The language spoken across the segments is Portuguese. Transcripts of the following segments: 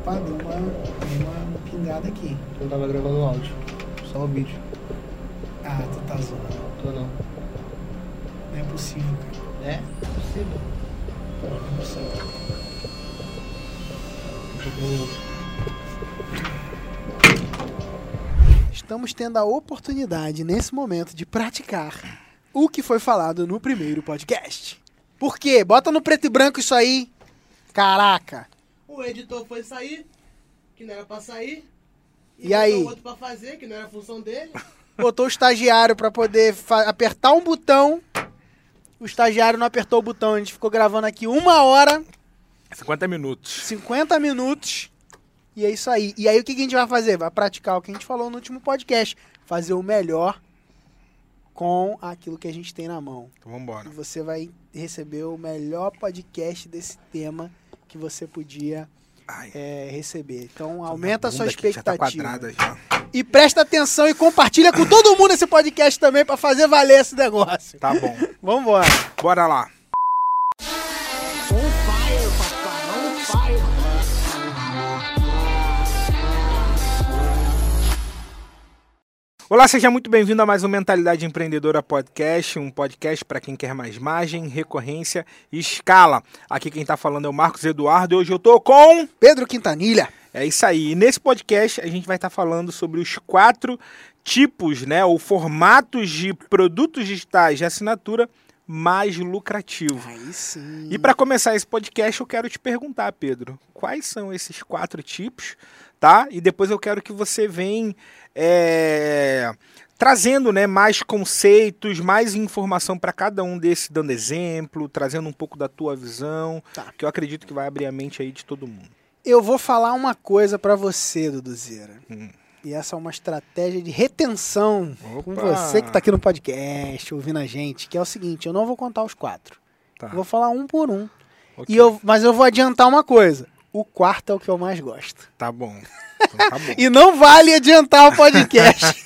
Opa, deu uma, uma pingada aqui. Eu tava gravando áudio, só o vídeo. Ah, tu tá zoando. Tô não. Não é possível, cara. É? Possível. Não é possível. Estamos tendo a oportunidade, nesse momento, de praticar o que foi falado no primeiro podcast. Por quê? Bota no preto e branco isso aí. Caraca. O editor foi sair, que não era pra sair. E botou aí? outro pra fazer, que não era a função dele. Botou o estagiário pra poder apertar um botão. O estagiário não apertou o botão. A gente ficou gravando aqui uma hora, 50 minutos. 50 minutos. E é isso aí. E aí o que que a gente vai fazer? Vai praticar o que a gente falou no último podcast. Fazer o melhor com aquilo que a gente tem na mão. Então vambora. E você vai receber o melhor podcast desse tema que você podia é, receber. Então aumenta a sua tá expectativa. já. e presta atenção e compartilha com todo mundo esse podcast também pra fazer valer esse negócio. Tá bom. Vambora. Bora lá. Olá, seja muito bem-vindo a mais um Mentalidade Empreendedora Podcast, um podcast para quem quer mais margem, recorrência e escala. Aqui quem tá falando é o Marcos Eduardo e hoje eu tô com Pedro Quintanilha. É isso aí. E nesse podcast a gente vai estar falando sobre os quatro tipos, né, ou formatos de produtos digitais de assinatura mais lucrativo. Aí sim. E para começar esse podcast, eu quero te perguntar, Pedro, quais são esses quatro tipos, tá? E depois eu quero que você venha é, trazendo, né, mais conceitos, mais informação para cada um desses, dando exemplo, trazendo um pouco da tua visão, Tá. que eu acredito que vai abrir a mente aí de todo mundo. Eu vou falar uma coisa pra você, Duduzeira. Hum. E essa é uma estratégia de retenção com Opa! você que tá aqui no podcast, ouvindo a gente, que é o seguinte, eu não vou contar os quatro. Tá. Vou falar um por um. Ok. E eu, mas eu vou adiantar uma coisa. O quarto é o que eu mais gosto. Tá bom. Então tá bom. E não vale adiantar o podcast.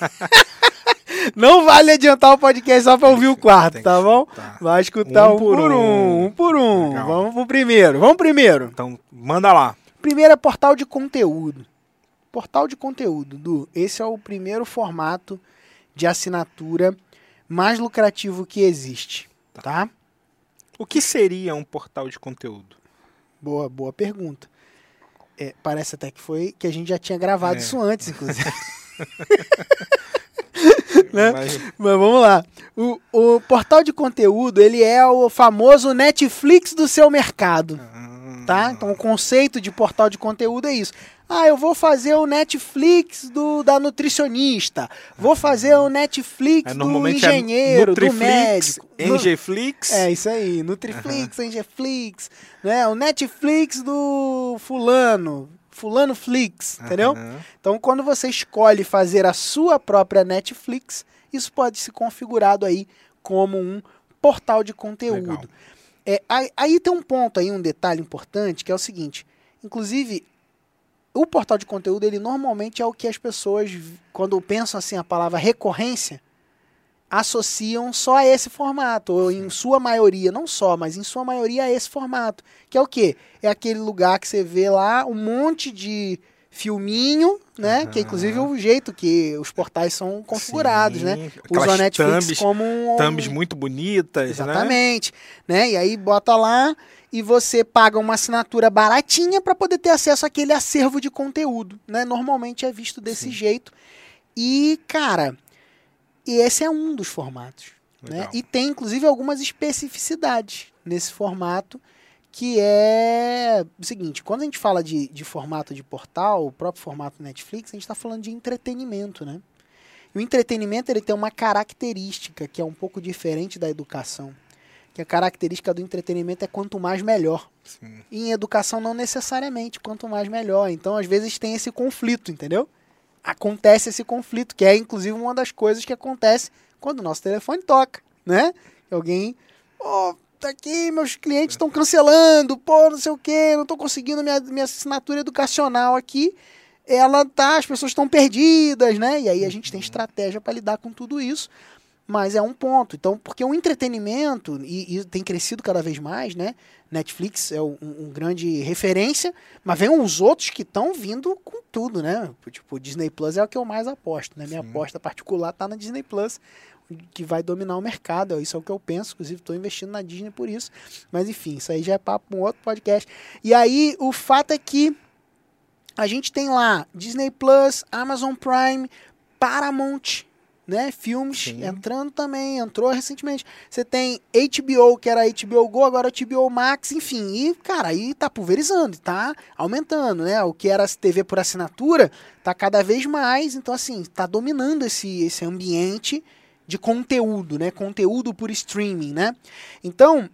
não vale adiantar o podcast só pra ouvir o quarto, tá bom? escutar. Vai escutar Um um, por um, um. um por um. Legal. Vamos pro primeiro. Vamos primeiro. Então, manda lá. Primeiro é portal de conteúdo. Portal de conteúdo, Du. Esse é o primeiro formato de assinatura mais lucrativo que existe, tá? O que seria um portal de conteúdo? Boa, boa pergunta. É, parece até que foi que a gente já tinha gravado É. isso antes, inclusive. Né? Mas- Mas vamos lá. O, o portal de conteúdo, ele é o famoso Netflix do seu mercado, tá? Então o conceito de portal de conteúdo é isso. Ah, eu vou fazer o Netflix do, da nutricionista. Vou fazer o Netflix É, do normalmente engenheiro, é do médico. Engeflix. É, isso aí. Nutriflix, Engeflix, né? O Netflix do fulano. Fulano Flix, entendeu? Aham. Então, quando você escolhe fazer a sua própria Netflix, isso pode ser configurado aí como um portal de conteúdo. Legal. É, aí, aí tem um ponto aí, um detalhe importante, que é o seguinte. Inclusive, o portal de conteúdo, ele normalmente é o que as pessoas, quando pensam assim a palavra recorrência, associam só a esse formato, ou em sua maioria, não só, mas em sua maioria a esse formato. Que é o quê? É aquele lugar que você vê lá um monte de filminho, né? Que é inclusive o jeito que os portais são configurados, Sim, né? aquelas Usa a Netflix thumbs- como um, Thumbs muito bonitas, né? Exatamente, né? E aí bota lá e você paga uma assinatura baratinha para poder ter acesso àquele acervo de conteúdo, né? Normalmente é visto desse Sim. jeito. E, cara, esse é um dos formatos, né? E tem inclusive algumas especificidades nesse formato que é o seguinte, quando a gente fala de, de formato de portal, o próprio formato Netflix, a gente está falando de entretenimento, né? E o entretenimento ele tem uma característica que é um pouco diferente da educação. Que a característica do entretenimento é quanto mais melhor. Sim. E em educação não necessariamente, quanto mais melhor. Então, às vezes tem esse conflito, entendeu? Acontece esse conflito, que é inclusive uma das coisas que acontece quando o nosso telefone toca, né? Alguém, pô, tá aqui, meus clientes estão cancelando, pô, não sei o quê, não tô conseguindo minha, minha assinatura educacional aqui. Ela tá, as pessoas estão perdidas, né? E aí a gente tem estratégia para lidar com tudo isso. Mas é um ponto. Então, porque o entretenimento, e, e tem crescido cada vez mais, né? Netflix é um, um grande referência, mas vem uns outros que estão vindo com tudo, né? Tipo, Disney Plus é o que eu mais aposto, né? Minha Sim. aposta particular tá na Disney Plus, que vai dominar o mercado. Isso é o que eu penso. Inclusive, estou investindo na Disney por isso. Mas enfim, isso aí já é papo para um outro podcast. E aí, o fato é que a gente tem lá Disney Plus, Amazon Prime, Paramount, né? Filmes Sim. entrando também, entrou recentemente. Você tem HBO, que era HBO Go, agora HBO Max, enfim. E, cara, aí tá pulverizando, tá aumentando, né? O que era TV por assinatura tá cada vez mais. Então, assim, tá dominando esse, esse ambiente de conteúdo, né? Conteúdo por streaming, né? Então,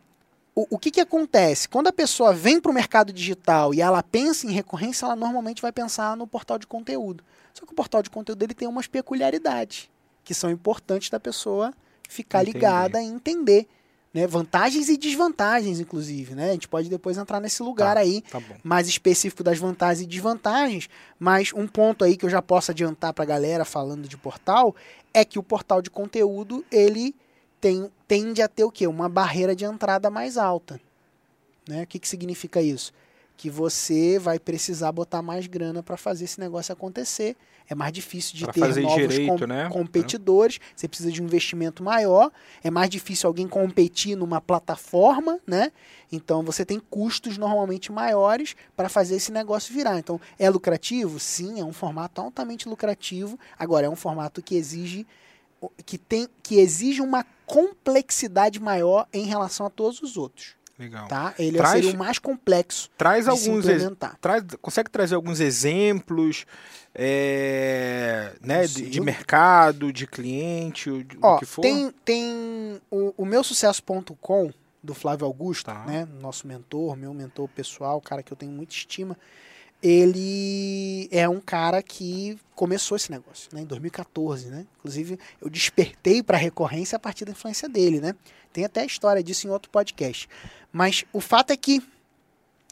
o, o que, que acontece? Quando a pessoa vem para o mercado digital e ela pensa em recorrência, ela normalmente vai pensar no portal de conteúdo. Só que o portal de conteúdo ele tem umas peculiaridades que são importantes da pessoa ficar Entender. ligada e entender. Né? Vantagens e desvantagens, inclusive. Né? A gente pode depois entrar nesse lugar Tá. aí Tá mais específico das vantagens e desvantagens, mas um ponto aí que eu já posso adiantar para a galera falando de portal é que o portal de conteúdo ele tem, tende a ter o quê? Uma barreira de entrada mais alta. Né? O que, que significa isso? Que você vai precisar botar mais grana para fazer esse negócio acontecer. É mais difícil de Pra ter novos direito, com- né? competidores. Você precisa de um investimento maior. É mais difícil alguém competir numa plataforma, né? Então você tem custos normalmente maiores para fazer esse negócio virar. Então é lucrativo? Sim, é um formato altamente lucrativo. Agora é um formato que exige que tem que exige uma complexidade maior em relação a todos os outros, Legal. tá? Ele Traz- seria o mais complexo Traz alguns traz, consegue trazer alguns exemplos é, né, de, de mercado, de cliente, o, o Ó, que for? tem, tem o, o meu sucesso.com do Flávio Augusto, Tá. né? Nosso mentor, meu mentor pessoal, cara que eu tenho muita estima. Ele é um cara que começou esse negócio, né? Em 2014, né? Inclusive, eu despertei para recorrência a partir da influência dele, né? Tem até a história disso em outro podcast. Mas o fato é que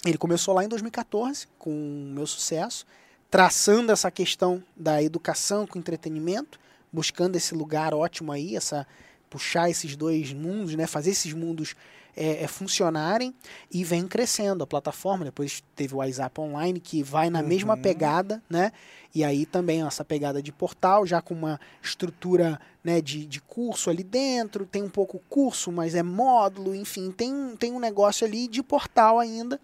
ele começou lá em 2014 com o meu sucesso, traçando essa questão da educação com entretenimento, buscando esse lugar ótimo aí, essa puxar esses dois mundos, né, fazer esses mundos é, é, funcionarem e vem crescendo a plataforma. Depois teve o WhatsApp Online que vai na mesma Uhum. pegada, né? E aí também essa pegada de portal, já com uma estrutura né, de, de curso ali dentro, tem um pouco curso, mas é módulo, enfim, tem, tem um negócio ali de portal ainda.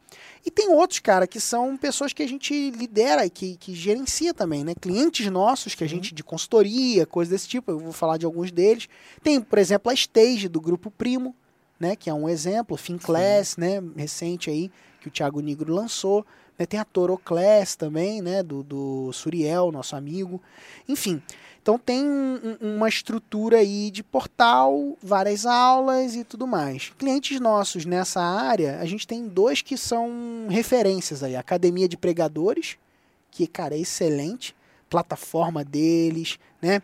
E tem outros, cara, que são pessoas que a gente lidera e que, que gerencia também, né? Clientes nossos que a gente de consultoria, coisa desse tipo, eu vou falar de alguns deles. Tem, por exemplo, a Stage do Grupo Primo, né? Que é um exemplo, Finclass, né? Recente aí, que o Thiago Nigro lançou. né, Tem a Toroclass também, né? Do, do Suriel, nosso amigo. Enfim, então tem um- um- uma estrutura aí de portal, várias aulas e tudo mais. Clientes nossos nessa área, a gente tem dois que são referências aí. A Academia de Pregadores, que, cara, é excelente. Plataforma deles, né?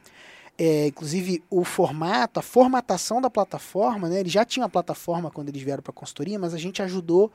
É, inclusive o formato, a formatação da plataforma, né? Eles já tinham a plataforma quando eles vieram para a consultoria, mas a gente ajudou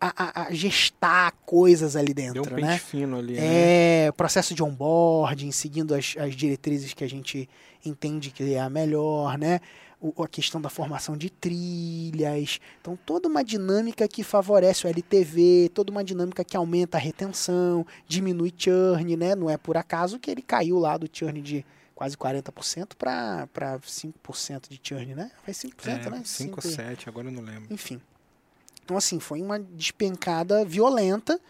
a, a- a gestar coisas ali Deu dentro, um pente né? fino ali, né? É, processo de onboarding, seguindo as, as diretrizes que a gente entende que é a melhor, né? O- a questão da formação de trilhas. Então, toda uma dinâmica que favorece o LTV, toda uma dinâmica que aumenta a retenção, diminui churn, né? Não é por acaso que ele caiu lá do churn de quase 40% para 5% de churn, né? Faz 5%, É, né? 5 ou Cinco e- 7, agora eu não lembro. enfim. Então, assim, foi uma despencada violenta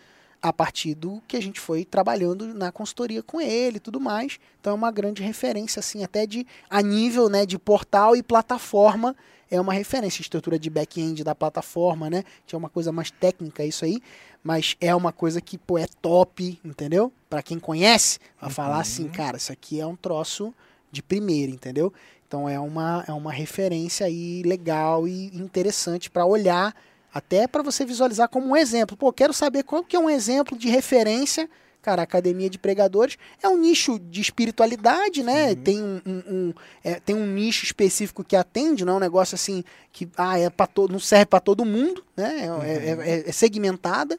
a partir do que a gente foi trabalhando na consultoria com ele e tudo mais. Então, é uma grande referência, assim, até de a nível né, de portal e plataforma. É uma referência, estrutura de back-end da plataforma, né? Que é uma coisa mais técnica isso aí, mas é uma coisa que, pô, é top, entendeu? Para quem conhece, vai falar assim, cara, isso aqui é um troço de primeira, entendeu? Então é uma, é uma referência aí legal e interessante para olhar, até para você visualizar como um exemplo. Pô, quero saber qual que é um exemplo de referência. Cara, a Academia de Pregadores é um nicho de espiritualidade, né? Tem um, um- um- é, tem um nicho específico que atende, não é um negócio assim que ah, é para todo, não serve para todo mundo, né? É, é- é- é segmentada.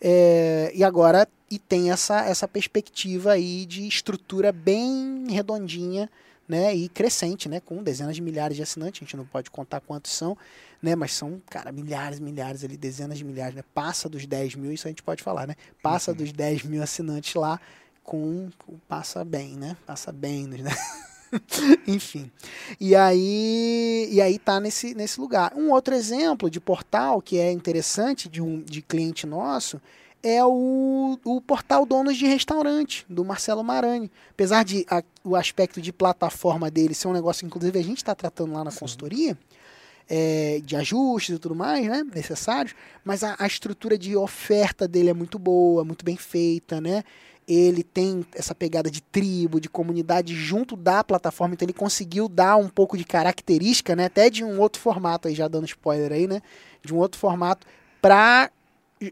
É, e agora e tem essa, essa perspectiva aí de estrutura bem redondinha né? E crescente, né? Com dezenas de milhares de assinantes, a gente não pode contar quantos são, né? Mas são, cara, milhares, milhares ali, dezenas de milhares, né? Passa dos 10 mil, isso a gente pode falar, né? Passa dos 10 mil assinantes lá com. Passa bem, né? Passa bem, né? Enfim. E aí, e aí tá nesse, nesse lugar. Um outro exemplo de portal que é interessante de um de cliente nosso é o, o portal Donos de Restaurante, do Marcelo Marani. Apesar de a- o aspecto de plataforma dele ser um negócio, inclusive, a gente está tratando lá na consultoria, é, de ajustes e tudo mais, né? Necessários, mas a, a estrutura de oferta dele é muito boa, muito bem feita, né? Ele tem essa pegada de tribo, de comunidade junto da plataforma, então ele conseguiu dar um pouco de característica, né? Até de um outro formato, aí já dando spoiler aí, né? De um outro formato para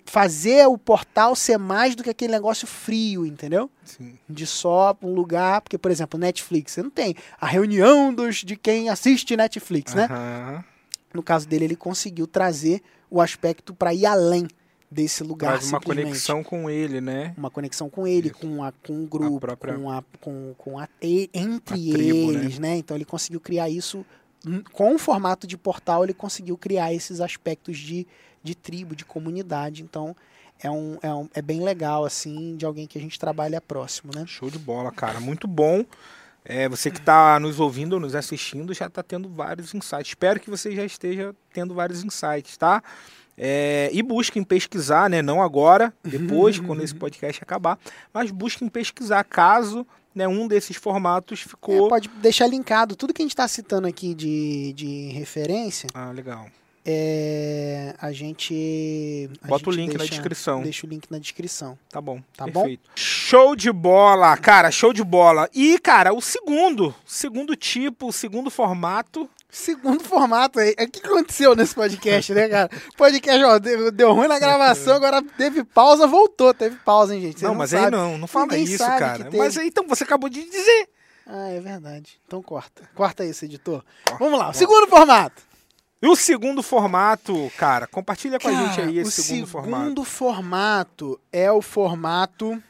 fazer o portal ser mais do que aquele negócio frio, entendeu? Sim. de só um lugar, porque, por exemplo, Netflix, você não tem a reunião dos, de quem assiste Netflix, né? No caso dele, ele conseguiu trazer o aspecto para ir além desse lugar. Traz uma conexão com ele, né? Uma conexão com ele, com, a, com o grupo, própria- com a, com, com a, entre A tribo, eles, né? Então ele conseguiu criar isso com o formato de portal, ele conseguiu criar esses aspectos de, de tribo, de comunidade. Então é, um, é, um, é bem legal, assim, de alguém que a gente trabalha próximo, né? Show de bola, cara. Muito bom. É, você que está nos ouvindo, nos assistindo, já está tendo vários insights. Espero que você já esteja tendo vários insights, tá? É, e busquem pesquisar, né? Não agora, depois, quando esse podcast acabar, mas busquem pesquisar caso né, um desses formatos É, ficou. pode deixar linkado tudo que a gente está citando aqui de, de referência. Ah, legal. É, a gente. a Bota o gente link na deixa- descrição. Deixa o link na descrição. Tá bom. Tá bom? perfeito. Show de bola, cara, show de bola. E, cara, o segundo, segundo tipo, o segundo formato. Segundo formato aí. O que aconteceu nesse podcast, né, cara? Podcast, ó, deu, deu ruim na gravação, agora teve pausa, voltou. Teve pausa, hein, gente? Vocês não, mas aí sabem. não, não fala Ninguém isso, sabe cara. Mas aí, então, você acabou de dizer. Ah, é verdade. Então corta. Corta isso, editor. Corta, Vamos lá, o corta. segundo formato. E o segundo formato, cara, compartilha com a gente Cara, aí o esse segundo formato. segundo formato é o formato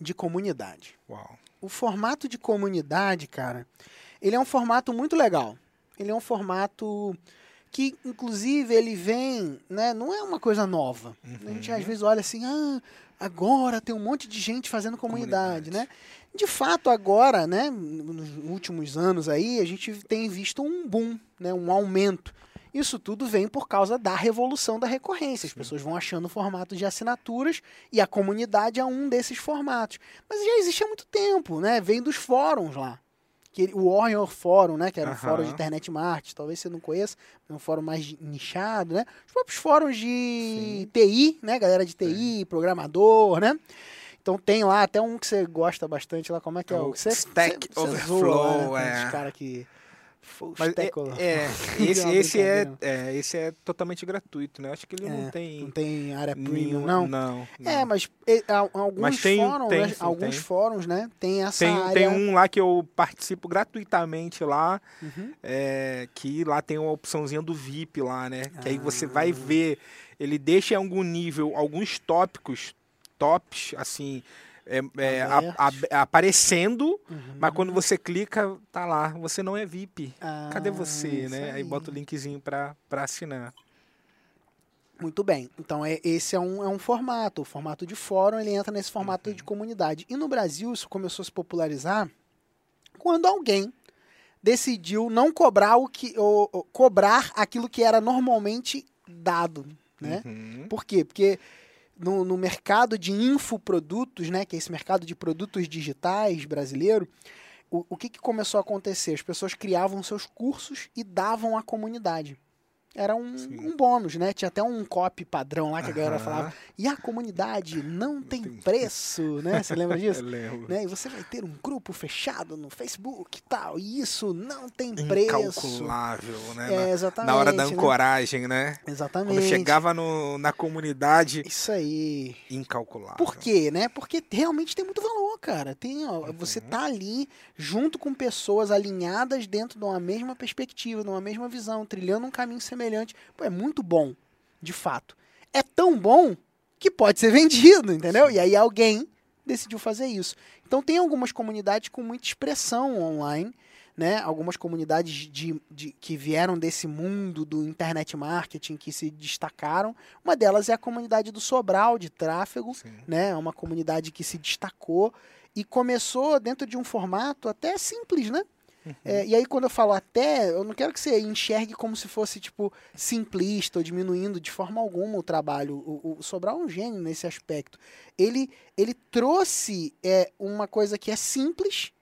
de comunidade. Uau. O formato de comunidade, cara, ele é um formato muito legal. Ele é um formato que, inclusive, ele vem, né? Não é uma coisa nova. A gente Uhum. às vezes olha assim, ah, agora tem um monte de gente fazendo comunidade, Comunidade. né? De fato, agora, né, nos últimos anos aí, a gente tem visto um boom, né, um aumento. Isso tudo vem por causa da revolução da recorrência. As pessoas vão achando formatos de assinaturas e a comunidade é um desses formatos. Mas já existe há muito tempo, né? Vem dos fóruns lá. Que, ele- o Warrior Fórum, né? Que era um fórum de internet marketing. Talvez você não conheça, é um fórum mais nichado, né? Os próprios fóruns de TI, né? Galera de TI, programador, né? Então tem lá até um que você gosta bastante lá, como é que é? É o o que você, Stack Overflow, zoa, né? É. uns cara que... Full Mas é, é, Não, esse, esse, é, é, esse é totalmente gratuito, né? Acho que ele É, não tem. Não tem área premium, nenhum- não? Não. É, não. mas e, a- alguns Mas tem- fóruns, tem, né, sim, alguns tem. fóruns, né, tem essa Tem, área. tem um lá que eu participo gratuitamente lá, Uhum. é, que lá tem uma opçãozinha do VIP lá, né? Que aí você vai Ah. ver, ele deixa em algum nível alguns tópicos, tops, assim, é, é, a- Abertos. a- aparecendo, Uhum. mas quando você clica, tá lá, você não é VIP. Cadê Ah, você, isso né? Aí bota o linkzinho pra, pra assinar. Muito bem. Então, é, esse é um, é um formato. O formato de fórum, ele entra nesse formato Uhum. de comunidade. E no Brasil, isso começou a se popularizar quando alguém decidiu não cobrar o que ou, ou cobrar aquilo que era normalmente dado, né? Uhum. Por quê? Porque no, no mercado de infoprodutos, né, que é esse mercado de produtos digitais brasileiro, o, o que, que começou a acontecer? As pessoas criavam seus cursos e davam à comunidade. Era um, um bônus, né? Tinha até um copy padrão lá que a galera Aham. falava. E a comunidade não tem tem- preço, né? Você lembra disso? Eu lembro. né? E você vai ter um grupo fechado no Facebook e tal. E isso não tem preço. Incalculável, né? É, exatamente. na hora da né? ancoragem, né? Exatamente. Quando chegava no, na comunidade, Isso aí. incalculável. Por quê, né? Porque realmente tem muito valor, cara. Tem, ó, Uhum. Você tá ali junto com pessoas alinhadas dentro de uma mesma perspectiva, de uma mesma visão, trilhando um caminho semelhante. Pô, é muito bom, de fato. É tão bom que pode ser vendido, entendeu? E aí alguém decidiu fazer isso. Então tem algumas comunidades com muita expressão online, né? Algumas comunidades de, de, que vieram desse mundo do internet marketing que se destacaram. Uma delas é a comunidade do Sobral de tráfego, Sim. né? É uma comunidade que se destacou e começou dentro de um formato até simples, né? É, e aí, quando eu falo até, eu não quero que você enxergue como se fosse, tipo, simplista ou diminuindo de forma alguma o trabalho. O, o Sobral é um gênio nesse aspecto. Ele, ele trouxe é, uma coisa que é simples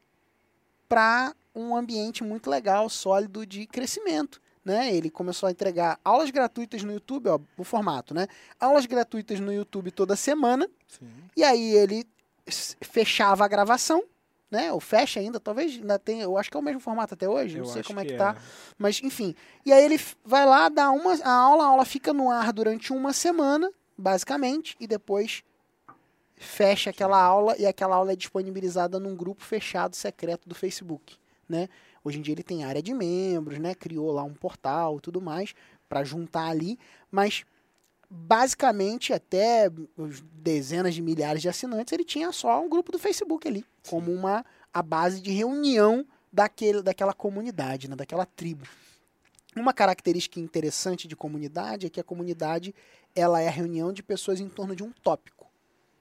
para um ambiente muito legal, sólido de crescimento. Né? Ele começou a entregar aulas gratuitas no YouTube, ó, o formato, né? Aulas gratuitas no YouTube toda semana. Sim. E aí ele fechava a gravação, né? Ou fecha ainda, talvez ainda tenha, eu acho que é o mesmo formato até hoje, Eu não sei como é que que tá. Mas enfim. E aí ele vai lá, dá uma a aula, a aula fica no ar durante uma semana, basicamente, e depois fecha aquela aula e aquela aula é disponibilizada num grupo fechado secreto do Facebook, né? Hoje em dia ele tem área de membros, né? Criou lá um portal e tudo mais para juntar ali, mas basicamente até dezenas de milhares de assinantes, ele tinha só um grupo do Facebook ali, como uma a base de reunião daquele, daquela comunidade, né, daquela tribo. Uma característica interessante de comunidade é que a comunidade ela é a reunião de pessoas em torno de um tópico.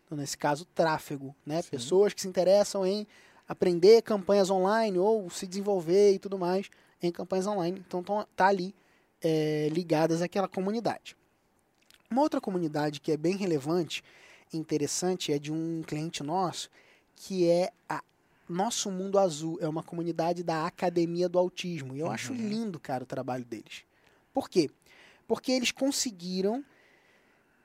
Então, nesse caso, tráfego, né? Sim. Pessoas que se interessam em aprender campanhas online ou se desenvolver e tudo mais em campanhas online. Então, tão, tá ali é, ligadas àquela comunidade. Uma outra comunidade que é bem relevante e interessante é de um cliente nosso, que é a Nosso Mundo Azul. É uma comunidade da Academia do Autismo. E eu acho Uhum. lindo, cara, o trabalho deles. Por quê? Porque eles conseguiram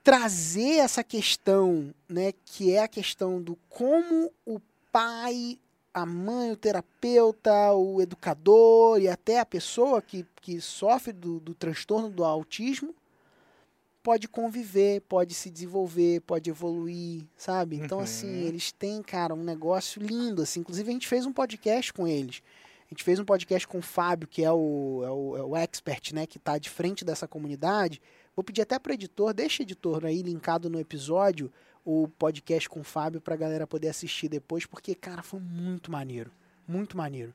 trazer essa questão, né, que é a questão do como o pai, a mãe, o terapeuta, o educador e até a pessoa que, que sofre do, do transtorno do autismo pode conviver, pode se desenvolver, pode evoluir, sabe? Então, Uhum. assim, eles têm, cara, um negócio lindo, assim. Inclusive, a gente fez um podcast com eles. A gente fez um podcast com o Fábio, que é o, é o, é o expert, né? Que tá de frente dessa comunidade. Vou pedir até pro editor, deixa o editor aí linkado no episódio, o podcast com o Fábio pra galera poder assistir depois, porque, cara, foi muito maneiro. Muito maneiro.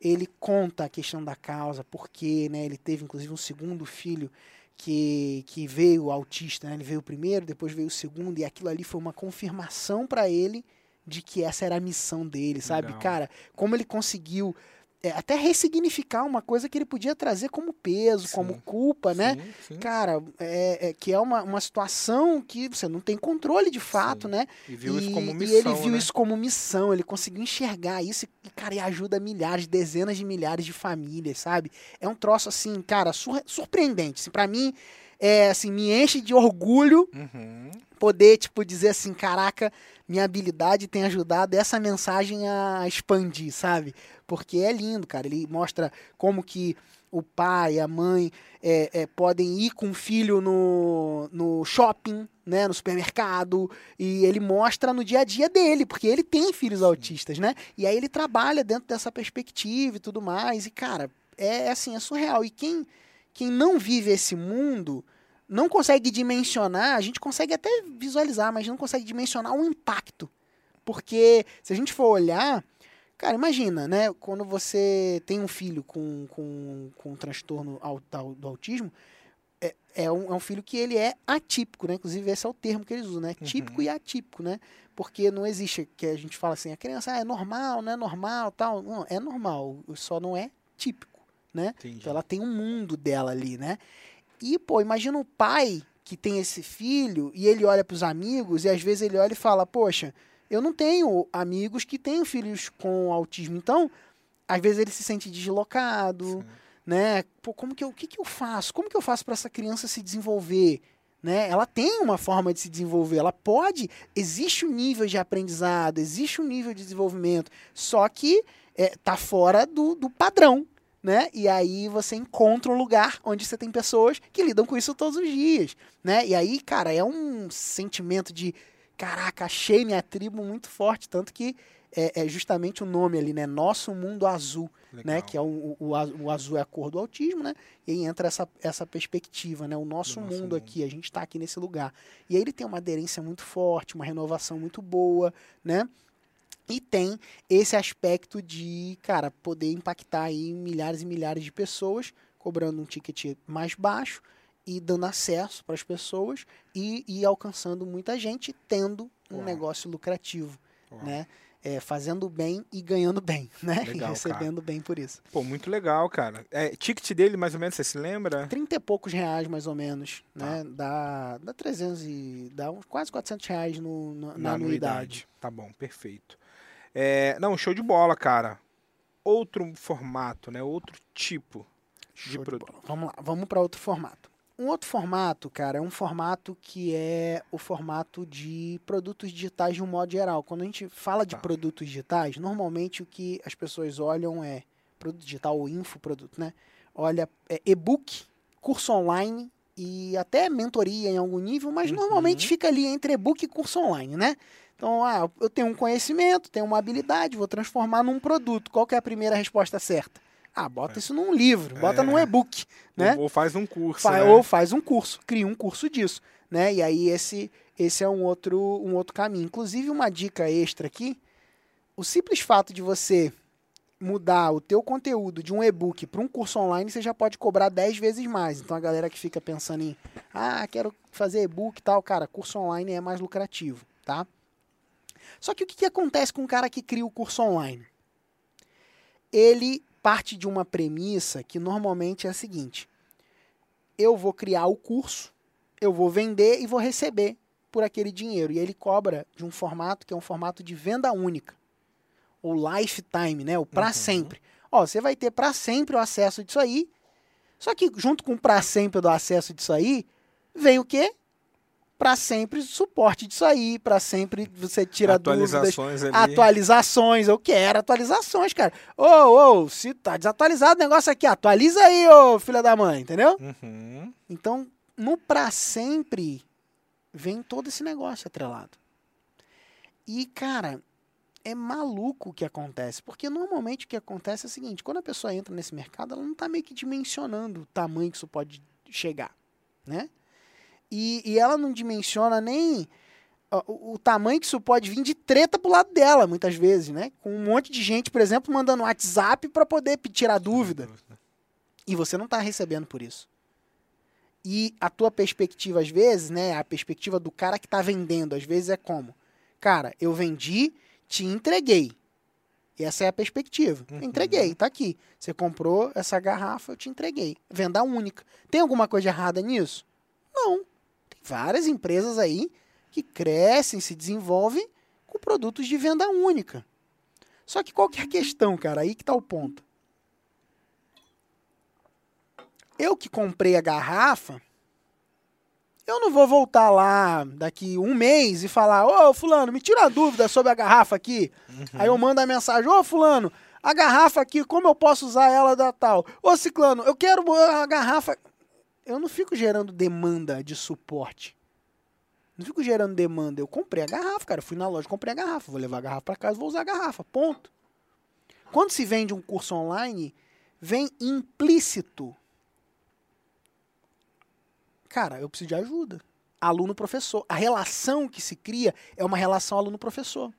Ele conta a questão da causa, porque, né? Ele teve, inclusive, um segundo filho que, que veio autista, né? Ele veio o primeiro, depois veio o segundo, e aquilo ali foi uma confirmação para ele de que essa era a missão dele, sabe? Legal. Cara, como ele conseguiu é, até ressignificar uma coisa que ele podia trazer como peso, Sim. como culpa, né? Sim, sim. Cara, é, é que é uma, uma situação que você não tem controle de fato, né? E viu isso E- como E missão, ele viu né? isso como missão, ele conseguiu enxergar isso e, cara, e ajuda milhares, dezenas de milhares de famílias, sabe? É um troço, assim, cara, sur- surpreendente. Assim, pra mim, é, assim, me enche de orgulho Uhum. poder, tipo, dizer assim, caraca, minha habilidade tem ajudado essa mensagem a expandir, sabe? Porque é lindo, cara. Ele mostra como que o pai, a mãe é, é, podem ir com o filho no, no shopping, né, no supermercado, e ele mostra no dia a dia dele, porque ele tem filhos autistas, né? E aí ele trabalha dentro dessa perspectiva e tudo mais, e cara, é assim, é surreal. E quem, quem não vive esse mundo não consegue dimensionar, a gente consegue até visualizar, mas não consegue dimensionar o impacto. Porque se a gente for olhar, cara, imagina, né? Quando você tem um filho com, com, com um transtorno do autismo, é, é, um, é um filho que ele é atípico, né? Inclusive, esse é o termo que eles usam, né? Típico e atípico, né? Porque não existe que a gente fala assim, a criança ah, é normal, não é normal, tal. Não, é normal, só não é típico, né? Entendi. Então ela tem um mundo dela ali, né? E, pô, imagina o pai que tem esse filho e ele olha pros amigos e às vezes ele olha e fala, poxa, eu não tenho amigos que tenham filhos com autismo. Então, às vezes ele se sente deslocado, Sim. né? Pô, como que eu, o que, que eu faço? Como que eu faço para essa criança se desenvolver? Né? Ela tem uma forma de se desenvolver, ela pode, existe um nível de aprendizado, existe um nível de desenvolvimento, só que é, tá fora do, do padrão, né? E aí você encontra um lugar onde você tem pessoas que lidam com isso todos os dias, né? E aí, cara, é um sentimento de caraca, achei minha tribo muito forte, tanto que é, é justamente o nome ali, né? Nosso Mundo Azul, né? Legal. Que é o, o, o az- o azul é a cor do autismo, né? E aí entra essa, essa perspectiva, né? O nosso, Do nosso mundo mundo. aqui, a gente está aqui nesse lugar. E aí ele tem uma aderência muito forte, uma renovação muito boa, né? E tem esse aspecto de, cara, poder impactar aí milhares e milhares de pessoas, cobrando um ticket mais baixo e dando acesso para as pessoas e, e alcançando muita gente, tendo um Uau. negócio lucrativo, Uau. né? É, fazendo bem e ganhando bem, né? Legal, e recebendo bem por isso. Pô, muito legal, cara. É, ticket dele, mais ou menos, você se lembra? 30 e poucos reais, mais ou menos, Tá. né? Dá, dá 300 e... dá uns quase 400 reais no, na, na anuidade. Tá bom, perfeito. É, não, show de bola, cara. Outro formato, né? Outro tipo de Show de produto. bola. Vamos lá, vamos para outro formato. Um outro formato, cara, é um formato que é o formato de produtos digitais de um modo geral. Quando a gente fala de Tá. produtos digitais, normalmente o que as pessoas olham é produto digital ou infoproduto, né? Olha, é e-book, curso online e até mentoria em algum nível, mas Uhum. normalmente fica ali entre e-book e curso online, né? Então, ah, eu tenho um conhecimento, tenho uma habilidade, vou transformar num produto. Qual que é a primeira resposta certa? Ah, bota É. isso num livro, bota É. num e-book, né? Ou faz um curso, Fa- né? Ou faz um curso, cria um curso disso, né? E aí esse esse é um outro um outro caminho. Inclusive uma dica extra aqui, o simples fato de você mudar o teu conteúdo de um e-book para um curso online, você já pode cobrar 10 vezes mais. Então a galera que fica pensando em, ah, quero fazer e-book e tal, cara, curso online é mais lucrativo, tá? Só que o que, que acontece com o cara que cria o curso online? Ele parte de uma premissa que normalmente é a seguinte: eu vou criar o curso, eu vou vender e vou receber por aquele dinheiro. E ele cobra de um formato que é um formato de venda única. O lifetime, né? O para Uhum. sempre. Ó, você vai ter para sempre o acesso disso aí. Só que junto com o para sempre do acesso disso aí, vem o quê? Para sempre suporte disso aí, para sempre você tira dúvidas, Atualizações ali. Atualizações, eu quero atualizações, cara. Ô, ô, se tá desatualizado o negócio aqui, atualiza aí, ô filha da mãe, entendeu? Uhum. Então, no pra sempre vem todo esse negócio atrelado. E, cara, é maluco o que acontece, porque normalmente o que acontece é o seguinte, quando a pessoa entra nesse mercado, ela não tá meio que dimensionando o tamanho que isso pode chegar, né? E, e ela não dimensiona nem o, o tamanho que isso pode vir de treta pro lado dela, muitas vezes, né? Com um monte de gente, por exemplo, mandando WhatsApp para poder tirar dúvida. E você não está recebendo por isso. E a tua perspectiva, às vezes, né? A perspectiva do cara que está vendendo, às vezes é como? Cara, eu vendi, te entreguei. E essa é a perspectiva. Uhum. Entreguei, tá aqui. Você comprou essa garrafa, eu te entreguei. Venda única. Tem alguma coisa errada nisso? Não. Várias empresas aí que crescem, se desenvolvem com produtos de venda única. Só que qual que é a questão, cara? Aí que tá o ponto. Eu que comprei a garrafa, eu não vou voltar lá daqui um mês e falar, ô fulano, me tira a dúvida sobre a garrafa aqui. Aí eu mando a mensagem, ô fulano, a garrafa aqui, como eu posso usar ela da tal? Ô ciclano, eu quero a garrafa. Eu não fico gerando demanda de suporte. Não fico gerando demanda. Eu comprei a garrafa, cara. Eu fui na loja, comprei a garrafa. Vou levar a garrafa para casa, vou usar a garrafa. Ponto. Quando se vende um curso online, vem implícito. Cara, eu preciso de ajuda. Aluno-professor. A relação que se cria é uma relação aluno-professor.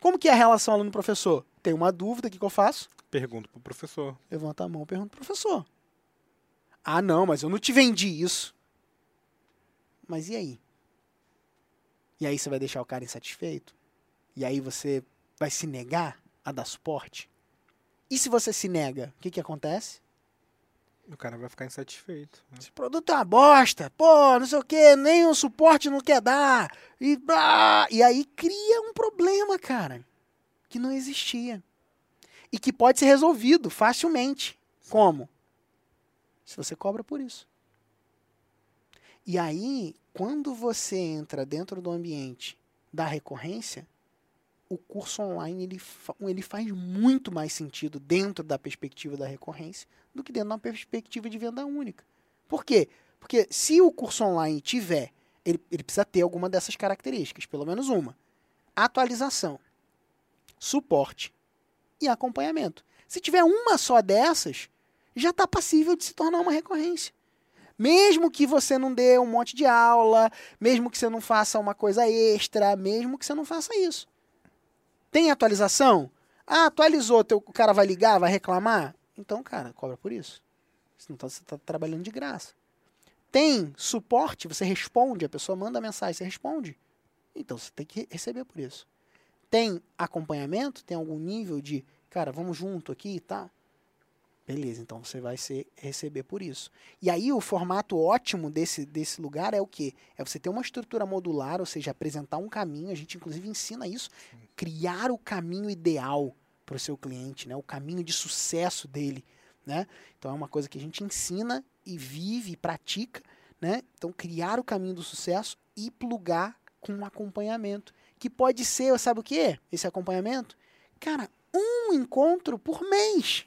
Como que é a relação aluno-professor? Tem uma dúvida, o que, que eu faço? Pergunta pro professor. Levanta a mão, pergunta pro professor. Ah, não, mas eu não te vendi isso. Mas e aí? E aí você vai deixar o cara insatisfeito? E aí você vai se negar a dar suporte? E se você se nega, o que, que acontece? O cara vai ficar insatisfeito. né? Esse produto é uma bosta, pô, não sei o que, nem o suporte não quer dar. E, blá, e aí cria um problema, cara, que não existia. E que pode ser resolvido facilmente. Como? Se você cobra por isso. E aí, quando você entra dentro do ambiente da recorrência, o curso online ele, ele faz muito mais sentido dentro da perspectiva da recorrência do que dentro de uma perspectiva de venda única. Por quê? Porque se o curso online tiver ele, ele precisa ter alguma dessas características, pelo menos uma. Atualização, suporte e acompanhamento. Se tiver uma só dessas, já está passível de se tornar uma recorrência. Mesmo que você não dê um monte de aula, mesmo que você não faça uma coisa extra, mesmo que você não faça isso. Tem atualização? Ah, atualizou, teu, o cara vai ligar, vai reclamar? Então, cara, cobra por isso. Senão tá- você está trabalhando de graça. Tem suporte, você responde, a pessoa manda mensagem, você responde. Então você tem que re- receber por isso. Tem acompanhamento, tem algum nível de, cara, vamos junto aqui e tá? Beleza, então você vai ser, receber por isso. E aí o formato ótimo desse, desse lugar é o quê? É você ter uma estrutura modular, ou seja, apresentar um caminho, a gente inclusive ensina isso, criar o caminho ideal para o seu cliente, né? o caminho de sucesso dele. Né? Então é uma coisa que a gente ensina e vive e pratica. Né? Então criar o caminho do sucesso e plugar com um acompanhamento. Que pode ser, sabe o que? Esse acompanhamento? Cara, um encontro por mês.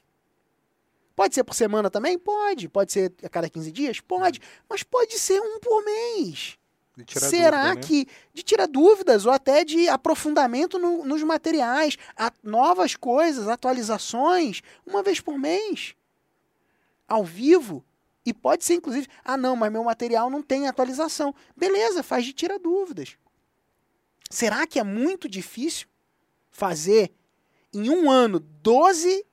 Pode ser por semana também? Pode. Pode ser a cada 15 dias? Pode. Mas pode ser um por mês. Tirar Será dúvida, né? que de tirar dúvidas ou até de aprofundamento no- nos materiais, a- novas coisas, atualizações, uma vez por mês, ao vivo? E pode ser inclusive, ah não, mas meu material não tem atualização. Beleza, faz de tira dúvidas. Será que é muito difícil fazer em um ano 12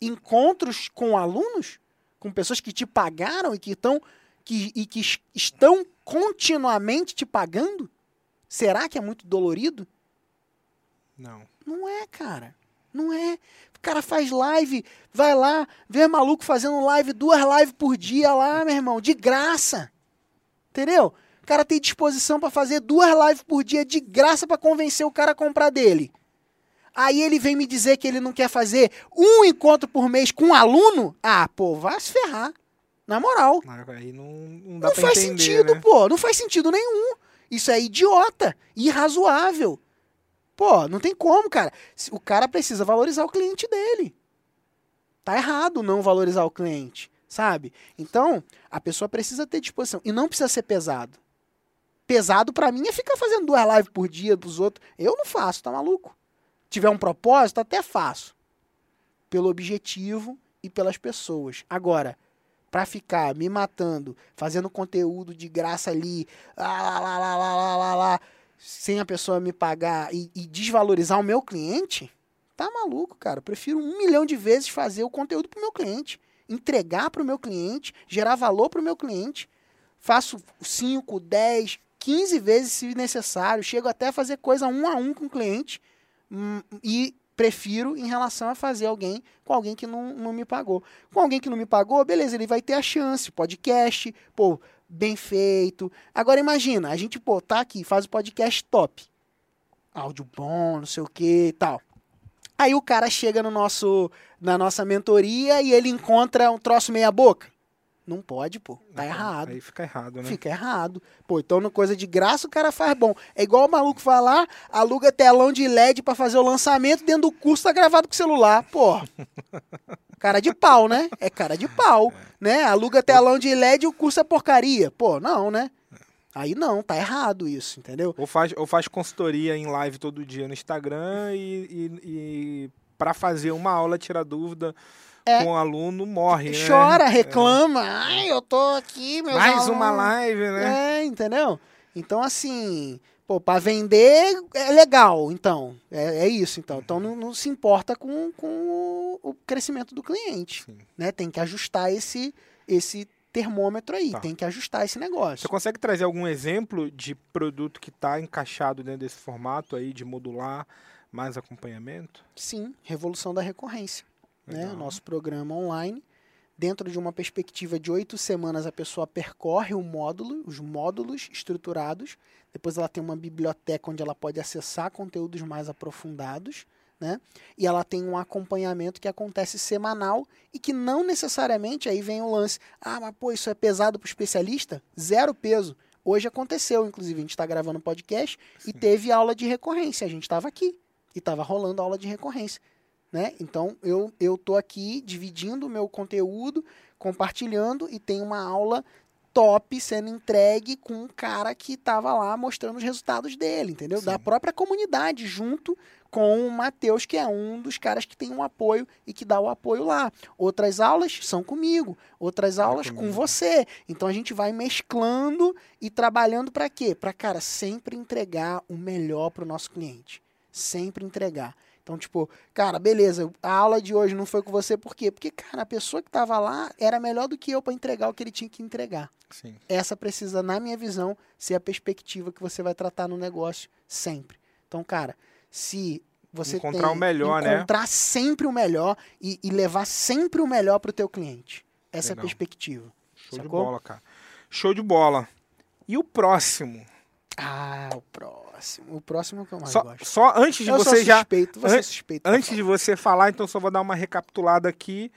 encontros com alunos, com pessoas que te pagaram e que estão que, e que es- estão continuamente te pagando? Será que é muito dolorido? Não. Não é, cara. Não é. O cara faz live, vai lá, vê maluco fazendo live, duas lives por dia lá, meu irmão, de graça. Entendeu? O cara tem disposição pra fazer duas lives por dia de graça pra convencer o cara a comprar dele. Aí ele vem me dizer que ele não quer fazer um encontro por mês com um aluno? Ah, pô, vai se ferrar. Na moral. Aí não, não dá Não pra faz entender, sentido, né? pô. Não faz sentido nenhum. Isso é idiota. Irrazoável. Pô, não tem como, cara. O cara precisa valorizar o cliente dele. Tá errado não valorizar o cliente, sabe? Então, a pessoa precisa ter disposição. E não precisa ser pesado. Pesado pra mim é ficar fazendo duas lives por dia pros outros. Eu não faço, tá maluco? Tiver um propósito, até faço. Pelo objetivo e pelas pessoas. Agora, pra ficar me matando, fazendo conteúdo de graça ali, lá, lá, lá, lá, lá, lá, lá, sem a pessoa me pagar e, e desvalorizar o meu cliente, tá maluco, cara. Prefiro um milhão de vezes fazer o conteúdo pro meu cliente, entregar pro meu cliente, gerar valor pro meu cliente. Faço 5, 10, 15 vezes se necessário, chego até a fazer coisa um a um com o cliente e prefiro em relação a fazer alguém com alguém que não, não me pagou. Com alguém que não me pagou, beleza, ele vai ter a chance, podcast, pô, bem feito. Agora imagina, a gente, pô, tá aqui, faz o podcast top. Áudio bom, não sei o que e tal. Aí o cara chega no nosso, na nossa mentoria e ele encontra um troço meia boca. Não pode, pô. Tá errado. Aí fica errado, né? Fica errado. Pô, então no coisa de graça o cara faz bom. É igual o maluco falar, aluga telão de LED pra fazer o lançamento, dentro do curso tá gravado com celular. Pô. Cara de pau, né? É cara de pau, né? Aluga telão de LED e o curso é porcaria. Pô, não, né? Aí não, tá errado isso, entendeu? Ou faz, ou faz consultoria em live todo dia no Instagram e, e, e para fazer uma aula, tirar dúvida É. com o aluno, morre, né? Chora, reclama. Ai, eu tô aqui, meus Mais alunos. uma live, né? É, entendeu? Então, assim, pô, pra vender é legal, então. É, é isso, então. Então não, não se importa com, com o, o crescimento do cliente. Sim. Né? Tem que ajustar esse, esse termômetro aí, Tá. tem que ajustar esse negócio. Você consegue trazer algum exemplo de produto que está encaixado dentro desse formato aí, de modular mais acompanhamento? Sim, revolução da recorrência. Né? Legal. Nosso programa online. Dentro de uma perspectiva de oito semanas, a pessoa percorre o módulo, os módulos estruturados. Depois ela tem uma biblioteca onde ela pode acessar conteúdos mais aprofundados. Né? E ela tem um acompanhamento que acontece semanal e que não necessariamente aí vem o lance. Ah, mas pô, isso é pesado para o especialista? Zero peso. Hoje aconteceu, inclusive, a gente está gravando podcast e teve aula de recorrência. A gente estava aqui e estava rolando aula de recorrência. Né? Então eu eu tô aqui dividindo o meu conteúdo, compartilhando e tem uma aula top sendo entregue com um cara que tava lá mostrando os resultados dele, entendeu? Da Sim. própria comunidade, junto com o Matheus, que é um dos caras que tem um apoio e que dá o apoio lá. Outras aulas são comigo, outras aulas com comigo. você. Então a gente vai mesclando e trabalhando para quê? Para cara sempre entregar o melhor pro nosso cliente, sempre entregar. Então, tipo, cara, beleza, a aula de hoje não foi com você, por quê? Porque, cara, a pessoa que tava lá era melhor do que eu para entregar o que ele tinha que entregar. Sim. Essa precisa, na minha visão, ser a perspectiva que você vai tratar no negócio sempre. Então, cara, se você Encontrar tem, o melhor, né? encontrar sempre o melhor e, e levar sempre o melhor pro teu cliente. Essa é a perspectiva. Show de Sacou? bola, cara. Show de bola. E o próximo? Ah, o próximo. O próximo é o que eu mais Só, gosto. só antes de eu você já. suspeito, você é an- suspeito. Antes de você falar, então só vou dar uma recapitulada aqui.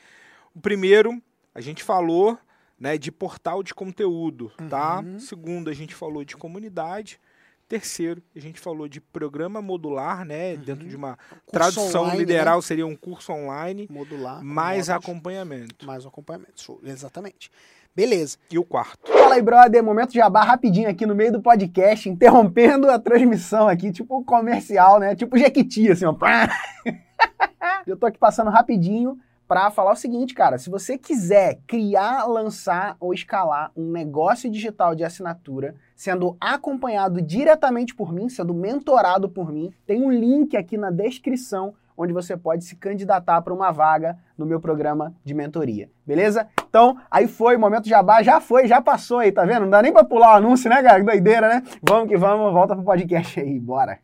O primeiro, a gente falou né, de portal de conteúdo, tá? Uhum. Segundo, a gente falou de comunidade. Terceiro, a gente falou de programa modular, né? Dentro de uma Uhum. Curso tradução online, literal, seria um curso online, modular. mais módulos, acompanhamento. mais acompanhamento. Show. Exatamente. Beleza. E o quarto. Fala aí, brother. Momento de jabá rapidinho aqui no meio do podcast, interrompendo a transmissão aqui, tipo comercial, né? Tipo Jequiti, assim, ó. Eu tô aqui passando rapidinho para falar o seguinte, cara. Se você quiser criar, lançar ou escalar um negócio digital de assinatura, sendo acompanhado diretamente por mim, sendo mentorado por mim, tem um link aqui na descrição onde você pode se candidatar para uma vaga no meu programa de mentoria. Beleza? Então, aí foi, momento jabá, já foi, já passou aí, tá vendo? Não dá nem pra pular o anúncio, né, cara? Que doideira, né? Vamos que vamos, volta pro podcast aí, bora.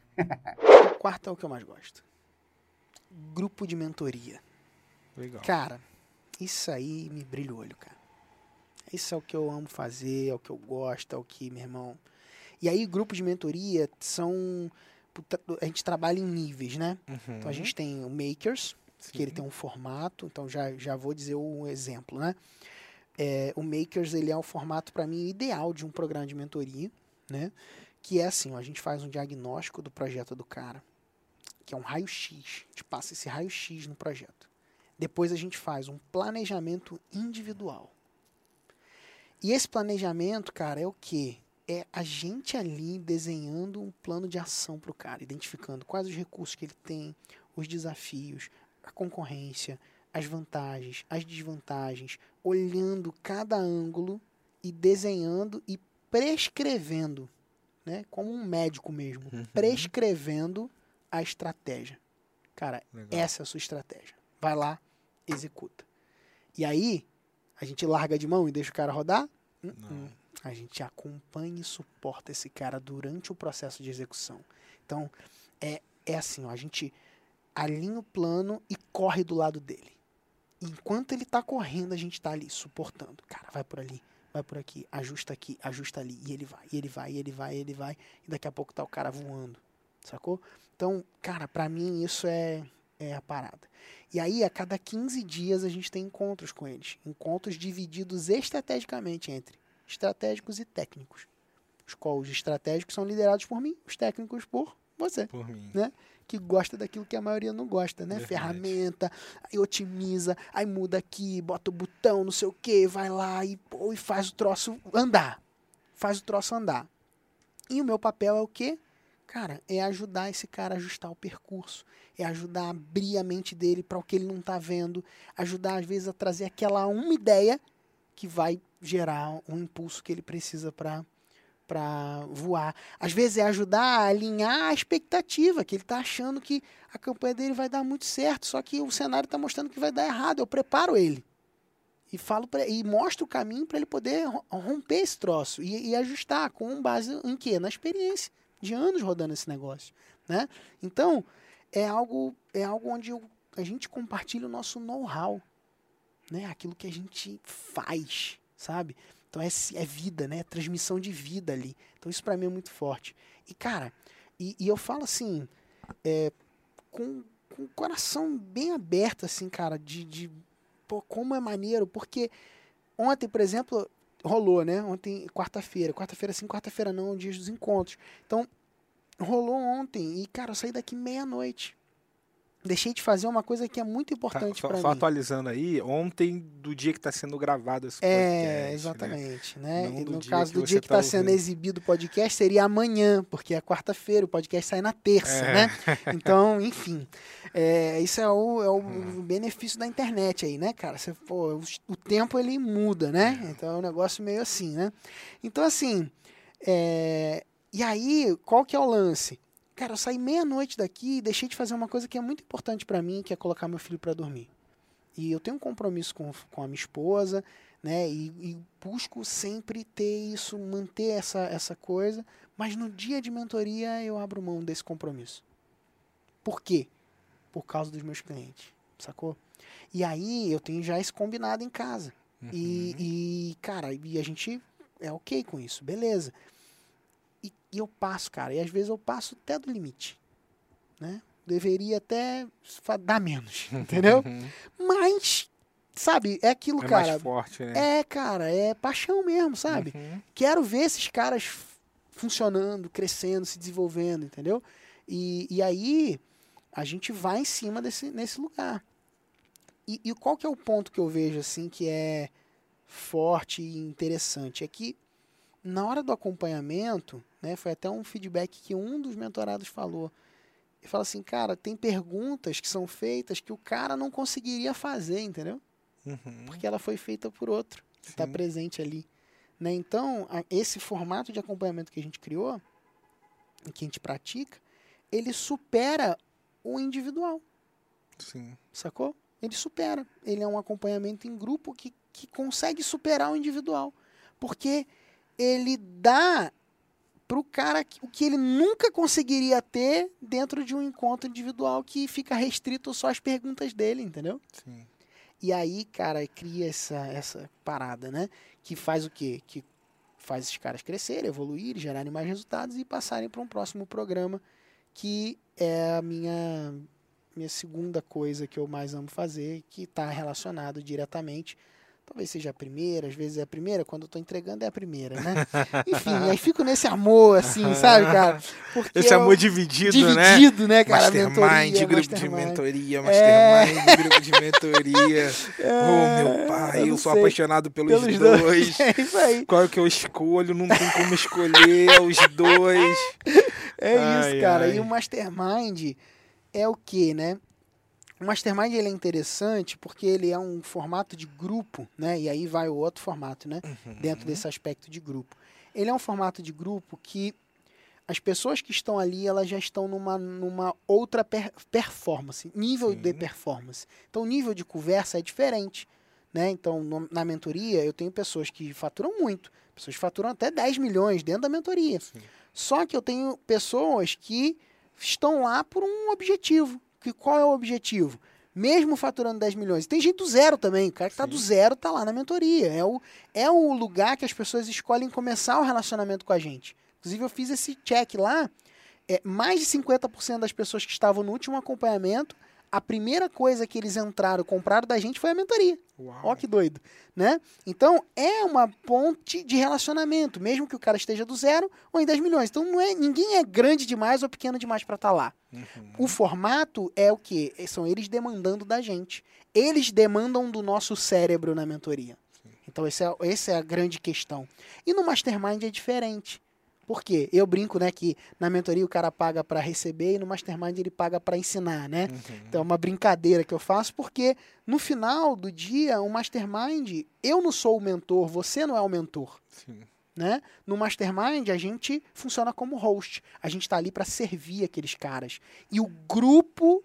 O quarto é o que eu mais gosto. Grupo de mentoria. Legal. Cara, isso aí me brilha o olho, cara. Isso é o que eu amo fazer, é o que eu gosto, é o que, meu irmão. E aí, grupos de mentoria são. A gente trabalha em níveis, né? Uhum. Então a gente tem o Makers, que ele tem um formato, então já, já vou dizer o exemplo, né? É, o Makers ele é o formato para mim ideal de um programa de mentoria, né? Que é assim, ó, a gente faz um diagnóstico do projeto do cara, que é um raio-x, a gente passa esse raio-x no projeto. Depois a gente faz um planejamento individual. E esse planejamento, cara, é o quê? É a gente ali desenhando um plano de ação para o cara, identificando quais os recursos que ele tem, os desafios, a concorrência, as vantagens, as desvantagens, olhando cada ângulo e desenhando e prescrevendo, né? Como um médico mesmo, Uhum. prescrevendo a estratégia. Cara, Legal. essa é a sua estratégia. Vai lá, executa. E aí, a gente larga de mão e deixa o cara rodar? Uh-uh. Não. A gente acompanha e suporta esse cara durante o processo de execução. Então, é, é assim, ó, a gente alinha o plano e corre do lado dele. Enquanto ele tá correndo, a gente tá ali suportando. Cara, vai por ali, vai por aqui, ajusta aqui, ajusta ali. E ele vai, e ele vai, e ele vai, e ele vai. E daqui a pouco tá o cara voando. Sacou? Então, cara, pra mim isso é, é a parada. E aí, a cada 15 dias, a gente tem encontros com eles. Encontros divididos estrategicamente entre estratégicos e técnicos. Os quais os estratégicos são liderados por mim, os técnicos por você, Por mim. que gosta daquilo que a maioria não gosta, né? Verdade. Ferramenta, aí otimiza, aí muda aqui, bota o botão, não sei o que, vai lá e, pô, e faz o troço andar. Faz o troço andar. E o meu papel é o quê? Cara, é ajudar esse cara a ajustar o percurso, é ajudar a abrir a mente dele para o que ele não tá vendo, ajudar às vezes a trazer aquela uma ideia que vai gerar um impulso que ele precisa para para voar. Às vezes é ajudar a alinhar a expectativa, que ele está achando que a campanha dele vai dar muito certo, só que o cenário está mostrando que vai dar errado. Eu preparo ele e falo e mostro o caminho para ele poder ro- romper esse troço e, e ajustar com base em quê? Na experiência de anos rodando esse negócio, né? Então é algo é algo onde eu- a gente compartilha o nosso know-how, né? Aquilo que a gente faz, sabe? Então é, é vida, né? Transmissão de vida ali. Então isso pra mim é muito forte. E cara, e, e eu falo assim, é, com, com o coração bem aberto, assim, cara, de, de pô, como é maneiro, porque ontem, por exemplo, rolou, né? Ontem, quarta-feira. Quarta-feira sim, quarta-feira não, é o dia dos encontros. Então, rolou ontem e, cara, eu saí daqui meia-noite. Deixei de fazer uma coisa que é muito Tá, importante só, para só mim. atualizando aí, ontem do dia que está sendo gravado esse É, podcast, né? exatamente, né? E do no caso do dia que tá está sendo ouvindo. exibido o podcast seria amanhã, porque é quarta-feira, o podcast sai na terça, É. né? Então, enfim, é, isso é o, é o Hum. benefício da internet aí, né, cara? Você, pô, o, o tempo ele muda, né? Então é um negócio meio assim, né? Então, assim, é, e aí, qual que é o lance? Cara, eu saí meia-noite daqui e deixei de fazer uma coisa que é muito importante para mim, que é colocar meu filho para dormir. E eu tenho um compromisso com, com a minha esposa, né? E, e busco sempre ter isso, manter essa, essa coisa. Mas no dia de mentoria eu abro mão desse compromisso. Por quê? Por causa dos meus clientes, sacou? E aí eu tenho já esse combinado em casa. Uhum. E, e, cara, e a gente é ok com isso, beleza. E, e eu passo, cara, e às vezes eu passo até do limite, né? Deveria até dar menos, entendeu? Mas, sabe, é aquilo, É cara. mais forte, né? É, cara, é paixão mesmo, sabe? Uhum. Quero ver esses caras funcionando, crescendo, se desenvolvendo, entendeu? E, e aí a gente vai em cima desse, nesse lugar. E, e qual que é o ponto que eu vejo assim que é forte e interessante? É que na hora do acompanhamento, né, foi até um feedback que um dos mentorados falou. Ele fala assim, cara, tem perguntas que são feitas que o cara não conseguiria fazer, entendeu? Uhum. Porque ela foi feita por outro que está presente ali. Né? Então, a- esse formato de acompanhamento que a gente criou, e que a gente pratica, ele supera o individual, Sim. sacou? Ele supera. Ele é um acompanhamento em grupo que, que consegue superar o individual. Porque ele dá pro cara que- o que ele nunca conseguiria ter dentro de um encontro individual que fica restrito só às perguntas dele, entendeu? Sim. E aí, cara, cria essa, essa parada, né? Que faz o quê? Que faz esses caras crescerem, evoluírem, gerarem mais resultados e passarem para um próximo programa, que é a minha, minha segunda coisa que eu mais amo fazer, que está relacionado diretamente. Talvez seja a primeira, às vezes é a primeira, quando eu tô entregando é a primeira, né? Enfim, aí fico nesse amor, assim, sabe, cara? Porque Esse eu- amor dividido, né? dividido, né, cara? Mastermind, Mentoria, grupo de mastermind. mentoria, É. mastermind, grupo de mentoria. oh, meu pai, eu eu, sou sei. apaixonado pelos, Pelos dois. dois. É isso aí. Qual que eu escolho? Não tem como escolher é os dois. É Ai, isso, cara. ai. E o Mastermind é o que, né? O Mastermind ele é interessante porque ele é um formato de grupo, né? E aí vai o outro formato, né? Uhum. Dentro desse aspecto de grupo. Ele é um formato de grupo que as pessoas que estão ali, elas já estão numa, numa outra per- performance, nível de Sim. performance. Então, o nível de conversa é diferente, né? Então, no- na mentoria, eu tenho pessoas que faturam muito, pessoas que faturam até 10 milhões dentro da mentoria. Sim. Só que eu tenho pessoas que estão lá por um objetivo. Que qual é o objetivo? Mesmo faturando 10 milhões. Tem gente do zero também. O cara que está do zero está lá na mentoria. É o, é o lugar que as pessoas escolhem começar o relacionamento com a gente. Inclusive, eu fiz esse check lá. É, mais de 50% das pessoas que estavam no último acompanhamento, a primeira coisa que eles entraram, compraram da gente foi a mentoria. Uau. Ó que doido, né? Então é uma ponte de relacionamento, mesmo que o cara esteja do zero ou em 10 milhões. Então não é, ninguém é grande demais ou pequeno demais para estar lá. Uhum. O formato é o que? São eles demandando da gente. Eles demandam do nosso cérebro na mentoria. Então esse é, essa é a grande questão. E no Mastermind é diferente. Por quê? Eu brinco, né, que na mentoria o cara paga para receber e no Mastermind ele paga para ensinar, né? Uhum. Então é uma brincadeira que eu faço, porque no final do dia, o mastermind, eu não sou o mentor, você não é o mentor. Sim. Né? No mastermind, a gente funciona como host. A gente está ali para servir aqueles caras. E o grupo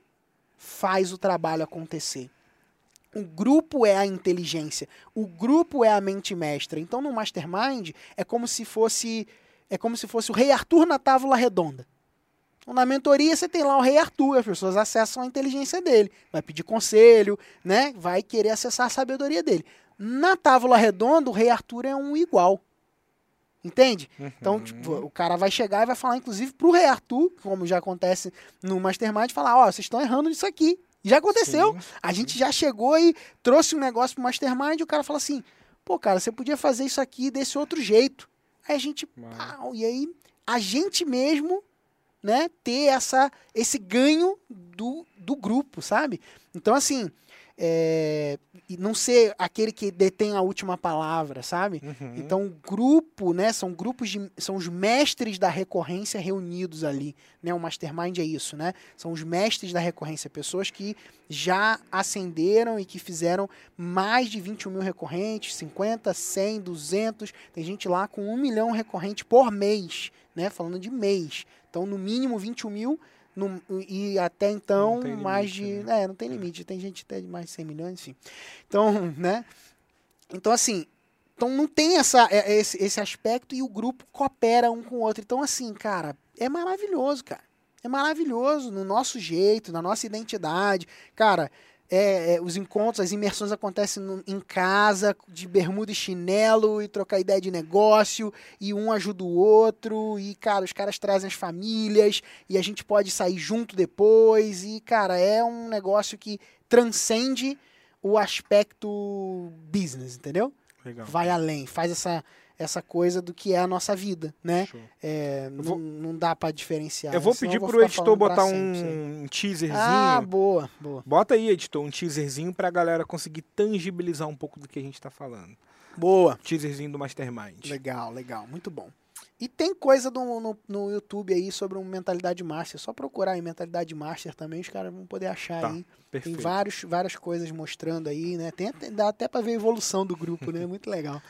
faz o trabalho acontecer. O grupo é a inteligência. O grupo é a mente mestra. Então, no mastermind, é como se fosse é como se fosse o rei Arthur na tábua redonda. Então, na mentoria, você tem lá o rei Arthur, as pessoas acessam a inteligência dele. Vai pedir conselho, né? Vai querer acessar a sabedoria dele. Na tábua redonda, o rei Arthur é um igual. Entende? Então, Uhum. tipo, o cara vai chegar e vai falar, inclusive, pro rei Arthur, como já acontece no Mastermind, falar, ó, vocês estão errando nisso aqui. Já aconteceu. Sim, A gente já chegou e trouxe um negócio pro Mastermind e o cara fala assim, pô, cara, você podia fazer isso aqui desse outro jeito. Aí a gente, pau, e aí a gente mesmo né, ter essa, esse ganho do, do grupo, sabe? Então, assim, é, e não ser aquele que detém a última palavra, sabe? Uhum. Então, grupo, né, são grupos de, são os mestres da recorrência reunidos ali, né? O mastermind é isso, né? São os mestres da recorrência, pessoas que já ascenderam e que fizeram mais de 21 mil recorrentes, 50, 100, 200, tem gente lá com um milhão recorrente por mês, né? Falando de mês. Então, no mínimo 21 mil no- e até então tem mais limite, de... né? É, não tem limite, tem gente até de mais de 100 milhões, enfim. Então, né? Então, assim, então não tem essa, é- esse, esse aspecto e o grupo coopera um com o outro. Então, assim, cara, é maravilhoso, cara. É maravilhoso no nosso jeito, na nossa identidade. Cara, é, é, os encontros, as imersões acontecem no- em casa, de bermuda e chinelo, e trocar ideia de negócio, e um ajuda o outro, e, cara, os caras trazem as famílias, e a gente pode sair junto depois, e, cara, é um negócio que transcende o aspecto business, entendeu? Legal. vai além, faz essa, essa coisa do que é a nossa vida, né? É, não, vou- não dá pra diferenciar. Eu vou pedir vou pro ficar editor botar aí. um teaserzinho. Ah, boa, boa. Bota aí, editor, um teaserzinho pra galera conseguir tangibilizar um pouco do que a gente tá falando. Boa. Teaserzinho do Mastermind. Legal, legal, muito bom. E tem coisa do- no, no YouTube aí sobre um Mentalidade Master. Só procurar aí Mentalidade Master também, os caras vão poder achar Tá, aí. Perfeito. Tem vários, várias coisas mostrando aí, né? Tem, até- dá até pra ver a evolução do grupo, né? Muito legal.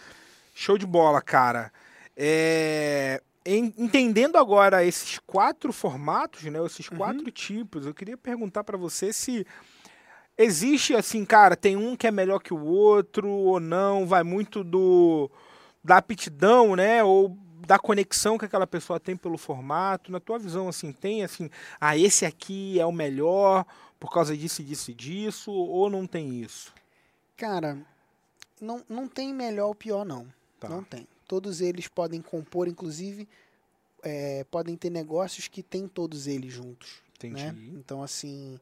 Show de bola, cara. É, en- Entendendo agora esses quatro formatos, né, esses Uhum. quatro tipos, eu queria perguntar pra você se existe assim, cara, tem um que é melhor que o outro ou não, vai muito do da aptidão, né, ou da conexão que aquela pessoa tem pelo formato. Na tua visão, assim, tem assim, ah, esse aqui é o melhor por causa disso, e disso e disso, ou não tem isso? Cara, não, não tem melhor ou pior, não. Tá. Não tem. Todos eles podem compor, inclusive, é, podem ter negócios que tem todos eles juntos. Entendi. né? Então, assim,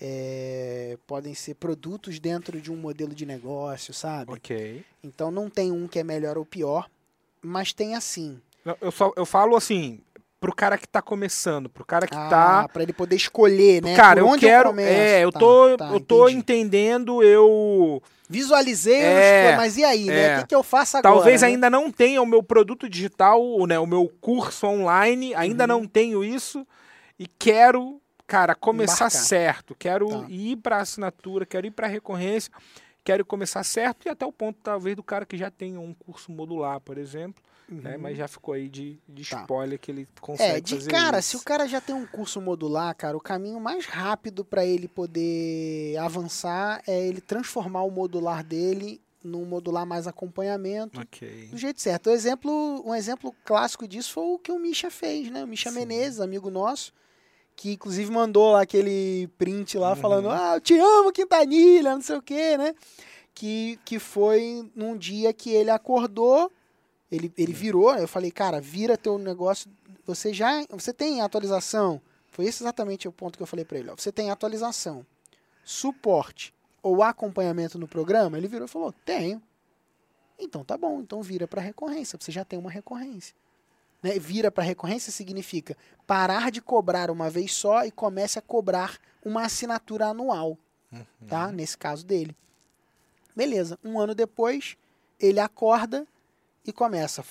é, podem ser produtos dentro de um modelo de negócio, sabe? Ok. Então, não tem um que é melhor ou pior, mas tem assim. Eu, só, eu falo assim, pro cara que tá começando, pro cara que ah, tá. para ele poder escolher, né? Cara, Por eu quero. começo? é, eu Tá, tô, tá, eu tô entendi. entendendo, eu. Visualizei, É, mas e aí, né? é. O que, que eu faço agora? Talvez né? ainda não tenha o meu produto digital, né, o meu curso online, ainda Uhum. não tenho isso e quero, cara, começar Embarcar. certo. Quero Tá. ir pra assinatura, quero ir pra recorrência, quero começar certo e até o ponto, talvez, do cara que já tenha um curso modular, por exemplo, né, mas já ficou aí de, de Tá. spoiler que ele consegue É, de cara, isso. se o cara já tem um curso modular, cara, o caminho mais rápido para ele poder avançar é ele transformar o modular dele num modular mais acompanhamento Ok. do jeito certo. O exemplo, um exemplo clássico disso foi o que o Misha fez, né? O Misha Sim. Menezes, amigo nosso, que inclusive mandou lá aquele print lá Uhum. falando: "Ah, eu te amo, Quintanilha", não sei o quê, né? Que, que foi num dia que ele acordou, ele, ele virou, eu falei, cara, vira teu negócio, você já, você tem atualização? Foi esse exatamente o ponto que eu falei pra ele, ó. Você tem atualização, suporte ou acompanhamento no programa? Ele virou e falou, tenho. Então tá bom, então vira para recorrência, você já tem uma recorrência. Né? Vira para recorrência significa parar de cobrar uma vez só e comece a cobrar uma assinatura anual, tá? Nesse caso dele. Beleza, um ano depois, ele acorda e começa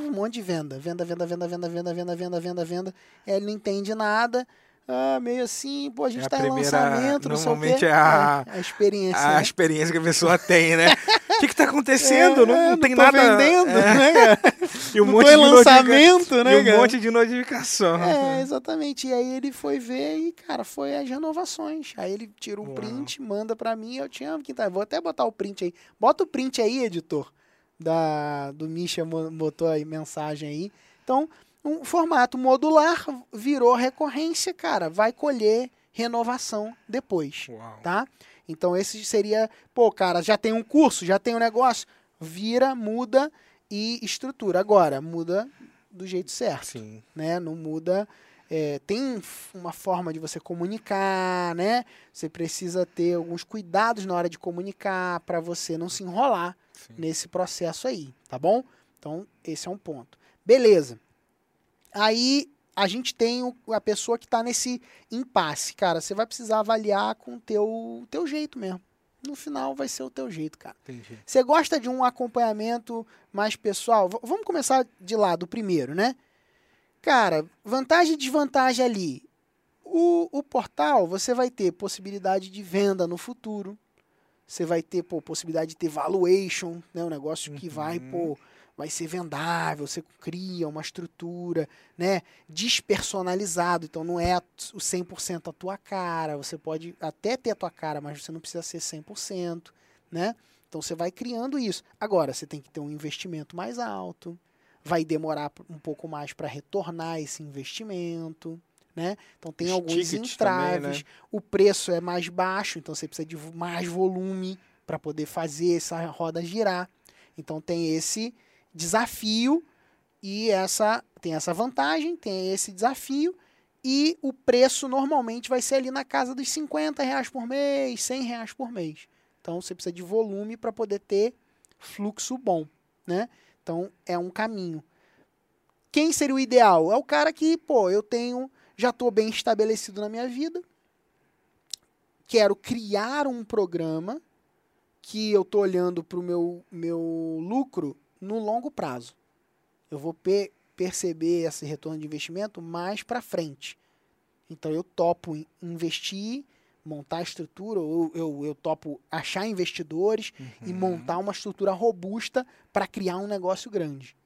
um monte de venda, venda, venda, venda, venda, venda, venda, venda, venda, venda. Ele não entende nada. Ah, meio assim, pô, a gente É a tá em primeira- lançamento, não sei o quê. é a- É, a experiência. A né? experiência que a pessoa tem, né? O que que tá acontecendo? não, É, não tem tô nada. vendendo, é, né, cara? e um não monte em de lançamento, né, E um cara? monte de notificação. É, exatamente. E aí ele foi ver e, cara, foi as renovações. Aí ele tira um Uau. print, manda pra mim, eu te amo, Quintal. Vou até botar o print aí. Bota o print aí, editor. Da, do Misha botou aí mensagem aí. Então, um formato modular virou recorrência, cara. Vai colher renovação depois, Uau. tá? Então esse seria, pô, cara, já tem um curso, já tem um negócio, vira, muda e estrutura. Agora, muda do jeito certo Sim. né? Não muda. é, tem uma forma de você comunicar, né? Você precisa ter alguns cuidados na hora de comunicar para você não se enrolar Sim. nesse processo aí, tá bom? Então, esse é um ponto. Beleza. Aí, a gente tem o- a pessoa que está nesse impasse. Cara, você vai precisar avaliar com o teu, teu jeito mesmo. No final vai ser o teu jeito, cara. Entendi. Você gosta de um acompanhamento mais pessoal? V- vamos começar de lá, do primeiro, né? Cara, vantagem e desvantagem ali. O, o portal, você vai ter possibilidade de venda no futuro. Você vai ter pô, possibilidade de ter valuation, né? Um negócio que vai, Uhum. pô, vai ser vendável. Você cria uma estrutura, né? Despersonalizado. Então não é o 100% a tua cara. Você pode até ter a tua cara, mas você não precisa ser 100%, né? Então você vai criando isso. Agora, você tem que ter um investimento mais alto. Vai demorar um pouco mais para retornar esse investimento, né? Então tem Os alguns tickets também, entraves. né? O preço é mais baixo, então você precisa de mais volume para poder fazer essa roda girar. Então tem esse desafio e essa tem essa vantagem, tem esse desafio e o preço normalmente vai ser ali na casa dos 50 reais por mês, 100 reais por mês. Então você precisa de volume para poder ter fluxo bom, né? Então é um caminho. Quem seria o ideal? É o cara que, pô, eu tenho, já estou bem estabelecido na minha vida, quero criar um programa que eu estou olhando para o meu, meu lucro no longo prazo. Eu vou pe- perceber esse retorno de investimento mais para frente. Então eu topo in- investir, montar a estrutura, ou eu, eu topo achar investidores e Uhum. montar uma estrutura robusta para criar um negócio grande.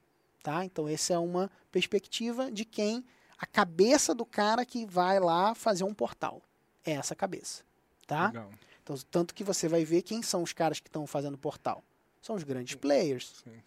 Tá? Então essa é uma perspectiva de quem a cabeça do cara que vai lá fazer um portal. É essa cabeça, tá? Legal. Então, tanto que você vai ver quem são os caras que estão fazendo portal. São os grandes players Sim.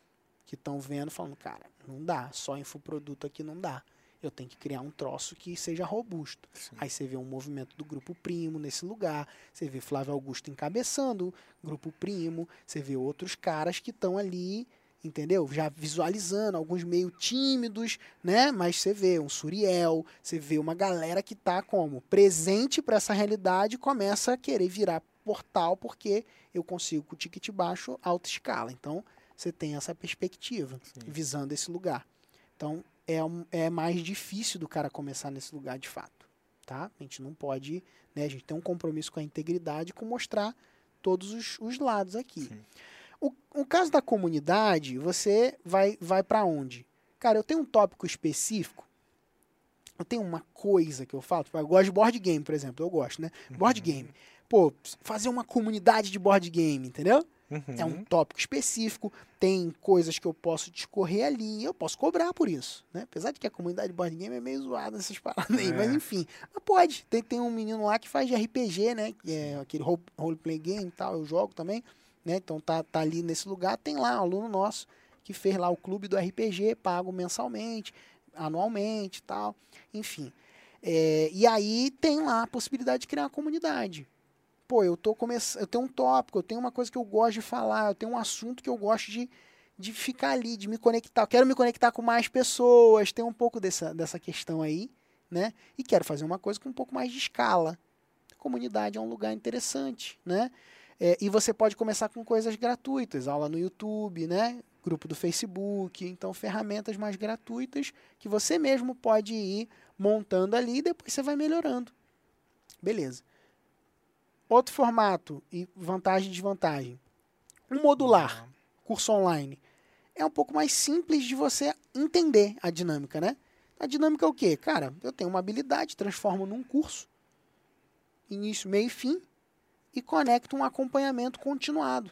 que estão vendo, falando, cara, não dá, só infoproduto aqui não dá. Eu tenho que criar um troço que seja robusto. Sim. Aí você vê um movimento do Grupo Primo nesse lugar, você vê Flávio Augusto encabeçando o Grupo Primo, você vê outros caras que estão ali, entendeu? Já visualizando, alguns meio tímidos, né? Mas você vê um Suriel, você vê uma galera que tá como? Presente para essa realidade e começa a querer virar portal porque eu consigo com o ticket baixo alta escala. Então, você tem essa perspectiva, Sim. visando esse lugar. Então, é, um- é mais difícil do cara começar nesse lugar de fato, tá? A gente não pode, né? A gente tem um compromisso com a integridade, com mostrar todos os, os lados aqui. Sim. O, o caso da comunidade, você vai, vai para onde? Cara, eu tenho um tópico específico, eu tenho uma coisa que eu falo, tipo, eu gosto de board game, por exemplo, eu gosto, né? Board Uhum. game. Pô, fazer uma comunidade de board game, entendeu? Uhum. É um tópico específico, tem coisas que eu posso discorrer ali, eu posso cobrar por isso, né? Apesar de que a comunidade de board game é meio zoada nessas paradas aí, É. mas enfim. Mas pode, tem, tem um menino lá que faz de RPG, né? Que é aquele role- roleplay game e tal, eu jogo também, né? Então tá, tá ali nesse lugar, tem lá um aluno nosso que fez lá o clube do RPG, pago mensalmente, anualmente tal, enfim. É, e aí tem lá a possibilidade de criar uma comunidade pô, eu tô começando, eu tenho um tópico, eu tenho uma coisa que eu gosto de falar, eu tenho um assunto que eu gosto de, de ficar ali, de me conectar. Eu quero me conectar com mais pessoas, tem um pouco dessa, dessa questão aí, né? E quero fazer uma coisa com um pouco mais de escala. A comunidade é um lugar interessante, né? É, e você pode começar com coisas gratuitas, aula no YouTube, né? Grupo do Facebook, então ferramentas mais gratuitas que você mesmo pode ir montando ali e depois você vai melhorando. Beleza. Outro formato e vantagem e desvantagem. Um modular, curso online, é um pouco mais simples de você entender a dinâmica, né? A dinâmica é o quê? Cara, eu tenho uma habilidade, transformo num curso, início, meio e fim, e conecto um acompanhamento continuado,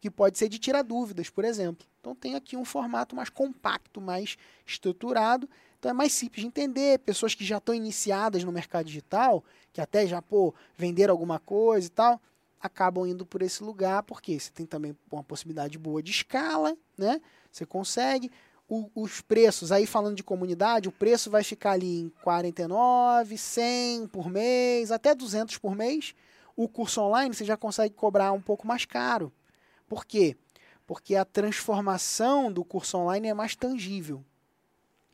que pode ser de tirar dúvidas, por exemplo. Então tem aqui um formato mais compacto, mais estruturado, então é mais simples de entender. Pessoas que já estão iniciadas no mercado digital, que até já pô, venderam alguma coisa e tal, acabam indo por esse lugar, porque você tem também uma possibilidade boa de escala, né? Você consegue. O- os preços, aí falando de comunidade, o preço vai ficar ali em 49, 100 por mês, até 200 por mês. O curso online você já consegue cobrar um pouco mais caro. Por quê? Porque a transformação do curso online é mais tangível.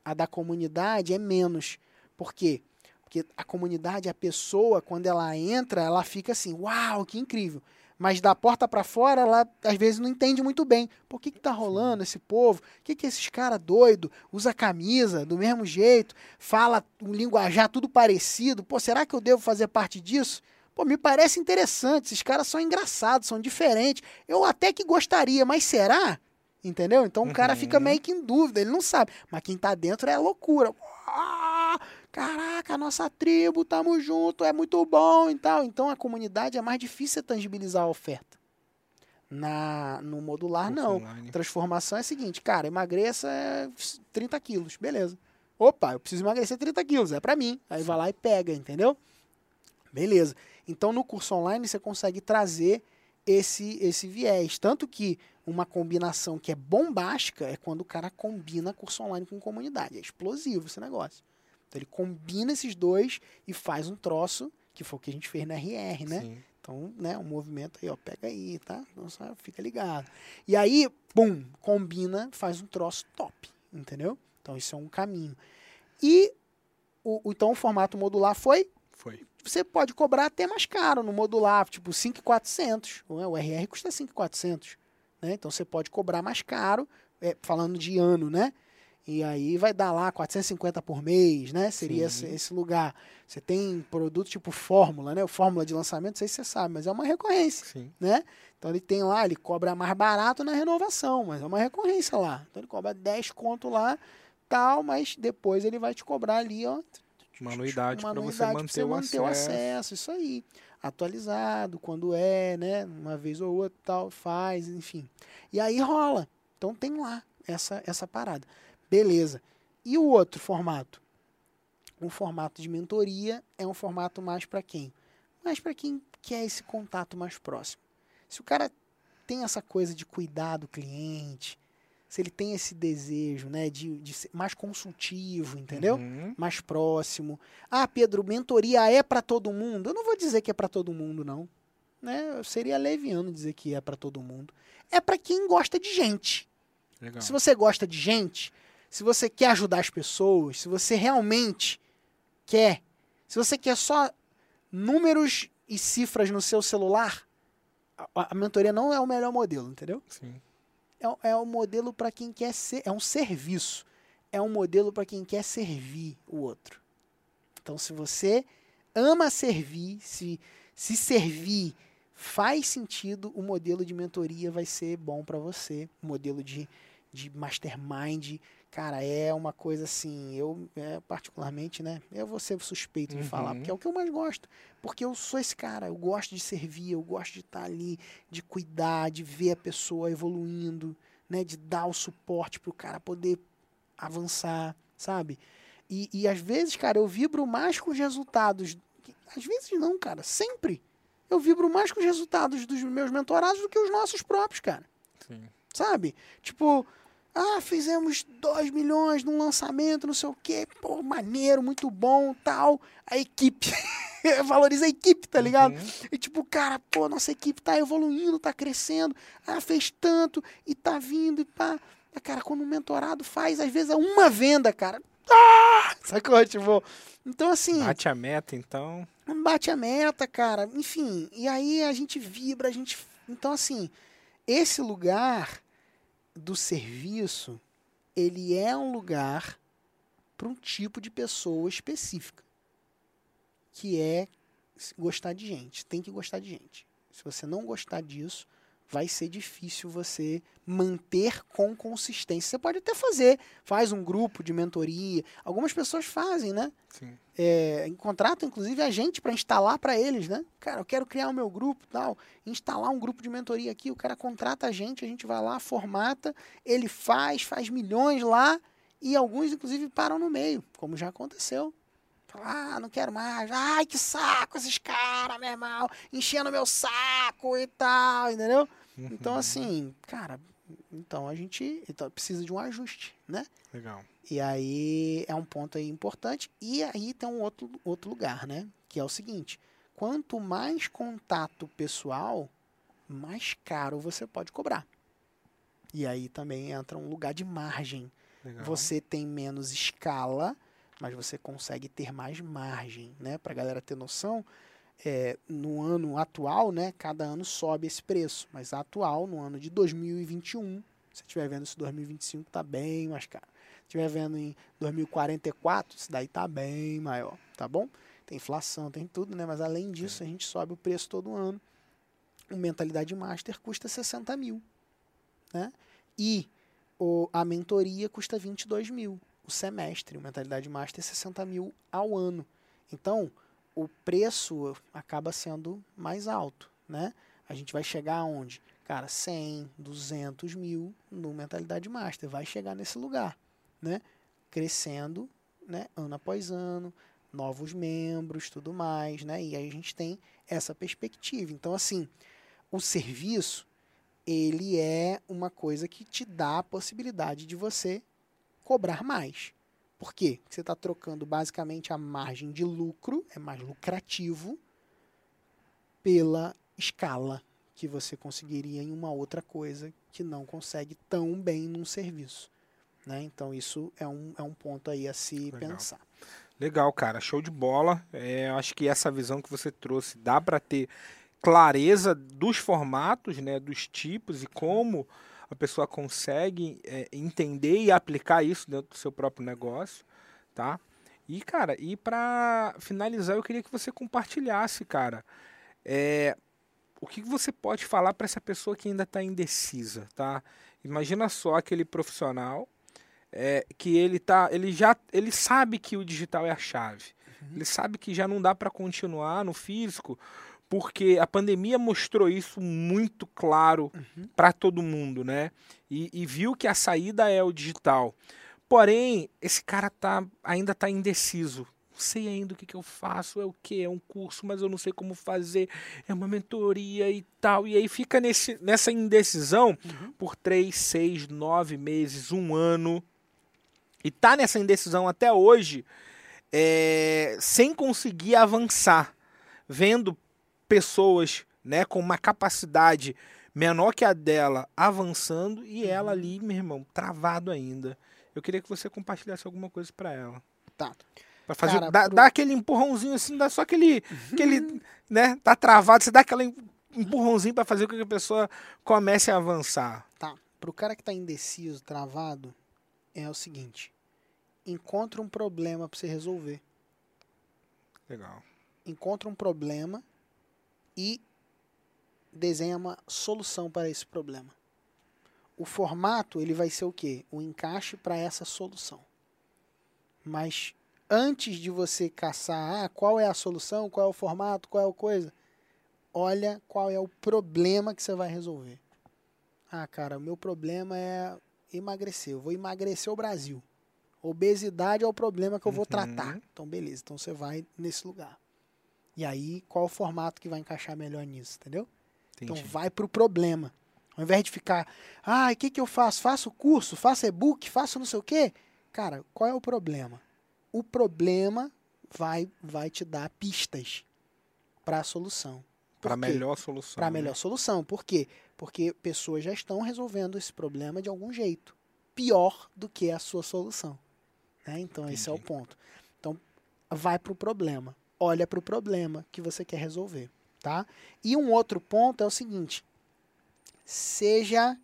A da comunidade é menos. Por quê? Porque a comunidade, a pessoa, quando ela entra, ela fica assim, uau, que incrível. Mas da porta pra fora, ela às vezes não entende muito bem. Por que que tá rolando esse povo? O que que esses cara doido usa camisa do mesmo jeito, fala um linguajar tudo parecido? Pô, será que eu devo fazer parte disso? Pô, me parece interessante. Esses caras são engraçados, são diferentes. Eu até que gostaria, mas será? Entendeu? Então o cara fica Uhum. meio que em dúvida, ele não sabe. Mas quem tá dentro é loucura. Ah, caraca, nossa tribo, tamo junto, é muito bom e tal. Então a comunidade é mais difícil tangibilizar a oferta. Na, no modular, não. online. Transformação é a seguinte, cara, emagreça é 30 quilos, beleza. Opa, eu preciso emagrecer 30 quilos, é pra mim. Aí vai lá e pega, entendeu? Beleza. Então no curso online você consegue trazer esse, esse viés. Tanto que uma combinação que é bombástica é quando o cara combina curso online com comunidade. É explosivo esse negócio. Então ele combina esses dois e faz um troço, que foi o que a gente fez na RR, né? Sim. Então, né, um movimento aí, ó, pega aí, tá? Então, só fica ligado. E aí, pum, combina, faz um troço top, entendeu? Então, isso é um caminho. E, o- então, o formato modular foi, Foi. Você pode cobrar até mais caro no modular, tipo 5,400. né? O RR custa 5,400. Né? Então, você pode cobrar mais caro, é, falando de ano, né? E aí vai dar lá 450 por mês, né? Seria esse, esse lugar. Você tem produto tipo Fórmula, né? O Fórmula de lançamento, não sei se você sabe, mas é uma recorrência Sim. né? Então ele tem lá, ele cobra mais barato na renovação, mas é uma recorrência lá. Então ele cobra 10 conto lá, tal, mas depois ele vai te cobrar ali, ó, Uma anuidade para você anuidade manter, o, manter o acesso. acesso, isso aí. Atualizado, quando é, né? Uma vez ou outra, tal, faz, enfim. E aí rola. Então tem lá essa, essa parada. Beleza. E o outro formato? Um formato de mentoria é um formato mais para quem? Mais para quem quer esse contato mais próximo. Se o cara tem essa coisa de cuidar do cliente, se ele tem esse desejo, né, de, de ser mais consultivo, entendeu? Uhum. mais próximo. Ah, Pedro, mentoria é para todo mundo? Eu não vou dizer que é para todo mundo, não. Né? Eu seria leviano dizer que é para todo mundo. É para quem gosta de gente. Legal. Se você gosta de gente, se você quer ajudar as pessoas, se você realmente quer, se você quer só números e cifras no seu celular, a, a mentoria não é o melhor modelo, entendeu? Sim. É, é um modelo para quem quer ser, é um serviço, é um modelo para quem quer servir o outro. Então, se você ama servir, se se servir faz sentido, o modelo de mentoria vai ser bom para você. O modelo de, de mastermind, cara, é uma coisa assim, eu é, particularmente, né, eu vou ser suspeito de falar, Uhum. porque é o que eu mais gosto. Porque eu sou esse cara, eu gosto de servir, eu gosto de estar ali, de cuidar, de ver a pessoa evoluindo, né, de dar o suporte pro cara poder avançar, sabe? E, e às vezes, cara, eu vibro mais com os resultados. Às vezes não, cara, sempre. Eu vibro mais com os resultados dos meus mentorados do que os nossos próprios, cara. Sim. Sabe? Tipo, ah, fizemos 2 milhões num lançamento, não sei o quê. Pô, maneiro, muito bom, tal. A equipe. Valoriza a equipe, tá ligado? Uhum. E tipo, cara, pô, nossa equipe tá evoluindo, tá crescendo, ah, fez tanto e tá vindo e pá. Mas, Cara, quando um mentorado faz, às vezes é uma venda, cara. Ah! Sacou? Tipo, então assim, Bate a meta, então. bate a meta, cara. Enfim, e aí a gente vibra, a gente. Então, assim, esse lugar do serviço, ele é um lugar para um tipo de pessoa específica, que é gostar de gente. Tem que gostar de gente. Se você não gostar disso, vai ser difícil você manter com consistência. Você pode até fazer, faz um grupo de mentoria. Algumas pessoas fazem, né? Sim. é, contratam inclusive a gente para instalar para eles, né? Cara, eu quero criar o meu grupo, tal, instalar um grupo de mentoria aqui, o cara contrata a gente, a gente vai lá, formata, ele faz, faz milhões lá e alguns inclusive param no meio, como já aconteceu. Ah, não quero mais. Ai, que saco esses caras, meu irmão, enchendo meu saco e tal, entendeu? Então assim, cara, então a gente então, precisa de um ajuste, né? Legal. E aí é um ponto aí importante. E aí tem um outro, outro lugar, né? Que é o seguinte: quanto mais contato pessoal, mais caro você pode cobrar. E aí também entra um lugar de margem. Legal. Você tem menos escala, mas você consegue ter mais margem, né? Pra galera ter noção, é, no ano atual, né, cada ano sobe esse preço, mas atual, no ano de 2021, se estiver vendo isso em 2025, tá bem mais caro. Se estiver vendo em 2044, isso daí tá bem maior, tá bom? Tem inflação, tem tudo, né? Mas além disso, a gente sobe o preço todo ano. O Mentalidade Master custa 60 mil, né? E o, a mentoria custa 22 mil, o semestre. O Mentalidade Master é 60 mil ao ano. Então, o preço acaba sendo mais alto, né? A gente vai chegar aonde? Cara, 100, 200 mil no Mentalidade Master. Vai chegar nesse lugar, né? Crescendo, né? Ano após ano, novos membros, tudo mais, né? E aí a gente tem essa perspectiva. Então, assim, o serviço, ele é uma coisa que te dá a possibilidade de você cobrar mais. Por quê? Porque você está trocando basicamente a margem de lucro, é mais lucrativo, pela escala que você conseguiria em uma outra coisa que não consegue tão bem num serviço. Né? Então, isso é um, é um ponto aí a se Legal. pensar. Legal, cara, show de bola. É, eu acho que essa visão que você trouxe dá para ter clareza dos formatos, né, dos tipos e como a pessoa consegue é, entender e aplicar isso dentro do seu próprio negócio, tá? E cara, e para finalizar, eu queria que você compartilhasse, cara, é, o que você pode falar para essa pessoa que ainda está indecisa, tá? Imagina só aquele profissional é, que ele tá, ele já, ele sabe que o digital é a chave. Ele sabe que já não dá para continuar no físico, porque a pandemia mostrou isso muito claro para todo mundo, né? E, e viu que a saída é o digital. Porém, esse cara tá, ainda está indeciso. Não sei ainda o que, que eu faço, é o que? É um curso, mas eu não sei como fazer, é uma mentoria e tal. E aí fica nesse, nessa indecisão por três, seis, nove meses, um ano. E tá nessa indecisão até hoje, é, sem conseguir avançar, vendo pessoas né, com uma capacidade menor que a dela avançando e ela ali, meu irmão, travado ainda. Eu queria que você compartilhasse alguma coisa para ela. Tá. Pra fazer, Cara, dar, pro- dar aquele empurrãozinho assim, dá só aquele, aquele, né, tá travado, você dá aquele empurrãozinho para fazer com que a pessoa comece a avançar. Tá. Pro cara que tá indeciso, travado, é o seguinte: encontra um problema para você resolver. Legal. Encontra um problema e desenha uma solução para esse problema. O formato ele vai ser o quê? O encaixe para essa solução. Mas antes de você caçar, ah, qual é a solução, qual é o formato, qual é a coisa, olha qual é o problema que você vai resolver. Ah, cara, o meu problema é emagrecer. Eu vou emagrecer o Brasil. Obesidade é o problema que eu vou Uhum. tratar. Então, beleza. Então você vai nesse lugar. E aí, qual o formato que vai encaixar melhor nisso, entendeu? Então Entendi. vai pro problema. Ao invés de ficar, ah, o que, que eu faço? Faço curso, faço e-book, faço não sei o quê. Cara, qual é o problema? O problema vai, vai te dar pistas para a solução. Para quê? melhor solução. Para a né? melhor solução. Por quê? Porque pessoas já estão resolvendo esse problema de algum jeito. Pior do que a sua solução. né? Então, esse é o Entendi. ponto. Então, vai para o problema. Olha para o problema que você quer resolver. Tá? E um outro ponto é o seguinte: seja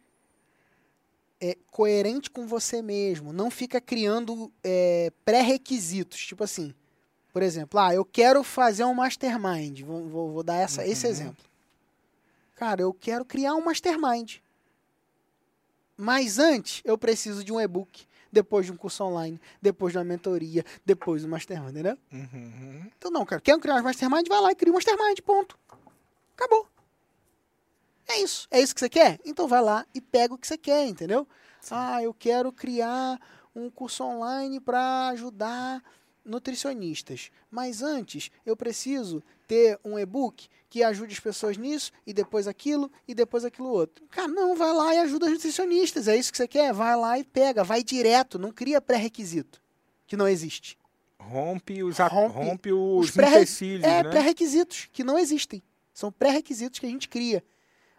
é, coerente com você mesmo. Não fica criando é, pré-requisitos. Tipo assim, por exemplo, ah, eu quero fazer um mastermind. Vou, vou- vou dar essa, esse Uhum. exemplo. Cara, eu quero criar um mastermind. Mas antes, eu preciso de um e-book, depois de um curso online, depois de uma mentoria, depois do mastermind, entendeu? Uhum. Então não, cara, quer criar um mastermind? Vai lá e cria um mastermind, ponto. Acabou. É isso. É isso que você quer? Então vai lá e pega o que você quer, entendeu? Ah, eu quero criar um curso online para ajudar nutricionistas. Mas antes, eu preciso ter um e-book que ajude as pessoas nisso, e depois aquilo, e depois aquilo outro. Cara, não, vai lá e ajuda os nutricionistas. É isso que você quer? Vai lá e pega, vai direto, não cria pré-requisito, que não existe. Rompe os, Rompe rompe os, os pré- É, né? pré-requisitos que não existem. São pré-requisitos que a gente cria.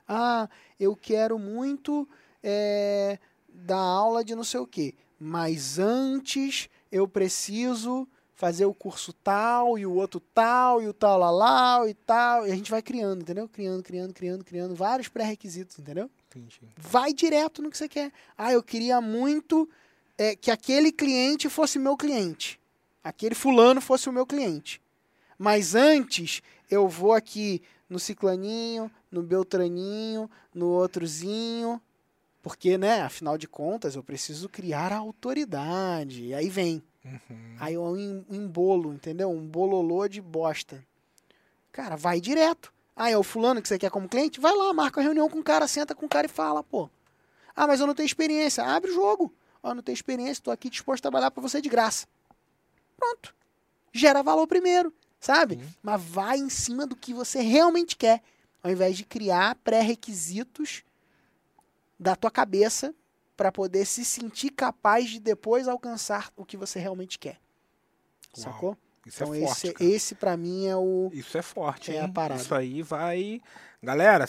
Ah, eu quero muito é, dar aula de não sei o quê. Mas antes eu preciso fazer o curso tal, e o outro tal, e o tal lá lá, e tal. E a gente vai criando, entendeu? Criando, criando, criando, criando vários pré-requisitos, entendeu? Entendi. Vai direto no que você quer. Ah, eu queria muito é, que aquele cliente fosse meu cliente. Aquele fulano fosse o meu cliente. Mas antes, eu vou aqui no ciclaninho, no beltraninho, no outrozinho, porque, né, afinal de contas, eu preciso criar a autoridade. E aí vem. Uhum. Aí um um embolo, entendeu? Um bololô de bosta. Cara, vai direto. Ah, é o fulano que você quer como cliente? Vai lá, marca a reunião com o cara, senta com o cara e fala, pô. Ah, mas eu não tenho experiência. Abre o jogo. Ó, não tenho experiência, tô aqui disposto a trabalhar pra você de graça. Pronto. Gera valor primeiro, sabe? Sim. Mas vai em cima do que você realmente quer, ao invés de criar pré-requisitos da tua cabeça para poder se sentir capaz de depois alcançar o que você realmente quer. Uau, Sacou? Isso Então é forte. esse, cara. esse para mim é o Isso é forte, É hein? a parada. Isso aí vai. Galera,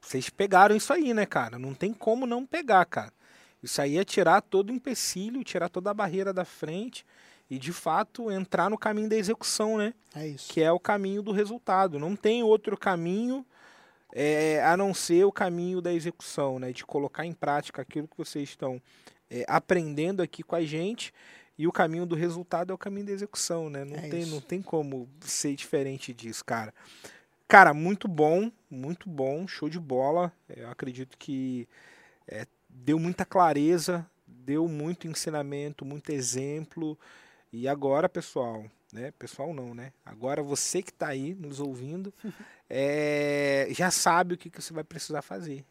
vocês pegaram isso aí, né, cara? Não tem como não pegar, cara. Isso aí é tirar todo o empecilho, tirar toda a barreira da frente e, de fato, entrar no caminho da execução, né? é isso. Que é o caminho do resultado. Não tem outro caminho é, a não ser o caminho da execução, né? De colocar em prática aquilo que vocês estão é, aprendendo aqui com a gente. E o caminho do resultado é o caminho da execução, né? Não, É tem, isso. não tem como ser diferente disso, cara. Cara, muito bom, muito bom, show de bola. Eu acredito que é, deu muita clareza, deu muito ensinamento, muito exemplo. E agora, pessoal, né? Pessoal não, né? Agora você que está aí nos ouvindo, é, já sabe o que, que você vai precisar fazer.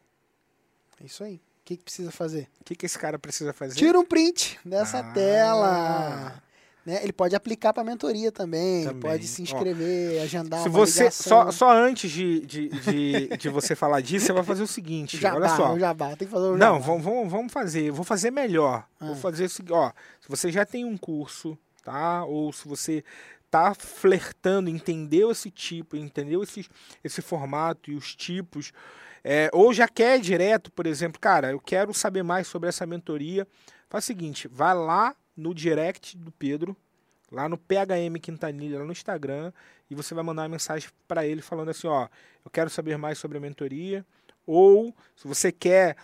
É isso aí. O que, que precisa fazer? O que, que esse cara precisa fazer? Tira um print dessa Ah. tela. Né? Ele pode aplicar para mentoria também, Também. pode se Ó, inscrever, agendar Se você ligação. só, só antes de, de, de, de você falar disso, você vai fazer o seguinte, jabá, olha só. jabá, tem que fazer o Não, vamos, vamos, fazer. Vou fazer melhor. Ah. Vou fazer o seguinte, ó. Se você já tem um curso, tá? Ou se você tá flertando, entendeu esse tipo, entendeu esse, esse formato e os tipos, é, ou já quer direto, por exemplo, cara, eu quero saber mais sobre essa mentoria. Faz o seguinte, vai lá no direct do Pedro, lá no PHM Quintanilha, lá no Instagram, e você vai mandar uma mensagem para ele falando assim, ó, eu quero saber mais sobre a mentoria, ou se você quer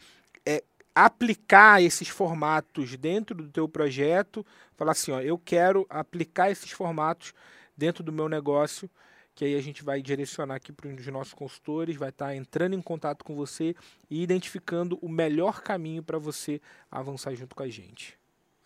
aplicar esses formatos dentro do teu projeto, falar assim, ó, eu quero aplicar esses formatos dentro do meu negócio, que aí a gente vai direcionar aqui para um dos nossos consultores, vai estar entrando em contato com você e identificando o melhor caminho para você avançar junto com a gente.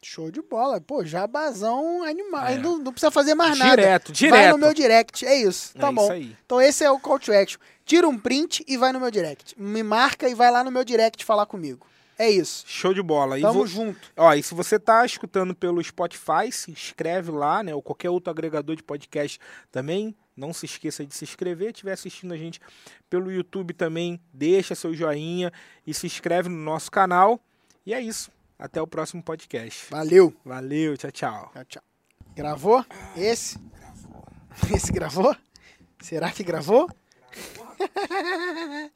Show de bola. Pô, jabazão animal. É. Não, não precisa fazer mais nada. Direto, Vai direto. no meu direct. É isso. Tá é bom. isso aí. Então esse é o call to action. Tira um print e vai no meu direct. Me marca e vai lá no meu direct falar comigo. É isso. Show de bola. Tamo junto. Ó, e se você tá escutando pelo Spotify, se inscreve lá, né? Ou qualquer outro agregador de podcast também. Não se esqueça de se inscrever. Estiver assistindo a gente pelo YouTube também, deixa seu joinha e se inscreve no nosso canal. E é isso. Até o próximo podcast. Valeu. Valeu, tchau, tchau. Tchau, tchau. Gravou? Esse? Esse gravou? Será que gravou?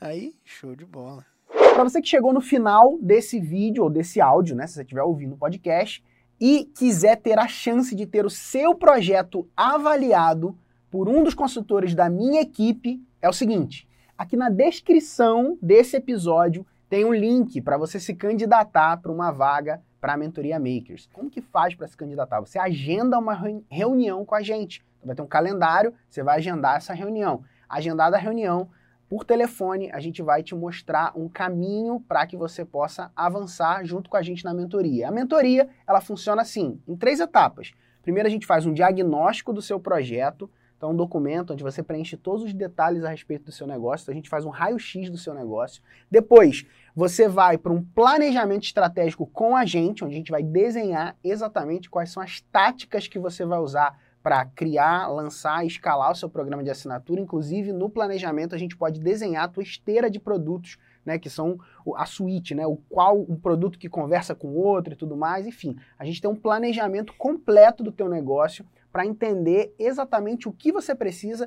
Aí, show de bola. Para você que chegou no final desse vídeo ou desse áudio, né, se você estiver ouvindo o podcast e quiser ter a chance de ter o seu projeto avaliado por um dos consultores da minha equipe, é o seguinte: aqui na descrição desse episódio tem um link para você se candidatar para uma vaga para a mentoria Makers. Como que faz para se candidatar? Você agenda uma reuni- reunião com a gente. Então, vai ter um calendário, você vai agendar essa reunião. Agendada a reunião, por telefone, a gente vai te mostrar um caminho para que você possa avançar junto com a gente na mentoria. A mentoria, ela funciona assim, em três etapas. Primeiro, a gente faz um diagnóstico do seu projeto, então um documento onde você preenche todos os detalhes a respeito do seu negócio, então a gente faz um raio-x do seu negócio. Depois, você vai para um planejamento estratégico com a gente, onde a gente vai desenhar exatamente quais são as táticas que você vai usar para criar, lançar escalar o seu programa de assinatura. Inclusive, no planejamento, a gente pode desenhar a tua esteira de produtos, né, que são a suíte, né, o qual um produto que conversa com o outro e tudo mais. Enfim, a gente tem um planejamento completo do teu negócio para entender exatamente o que você precisa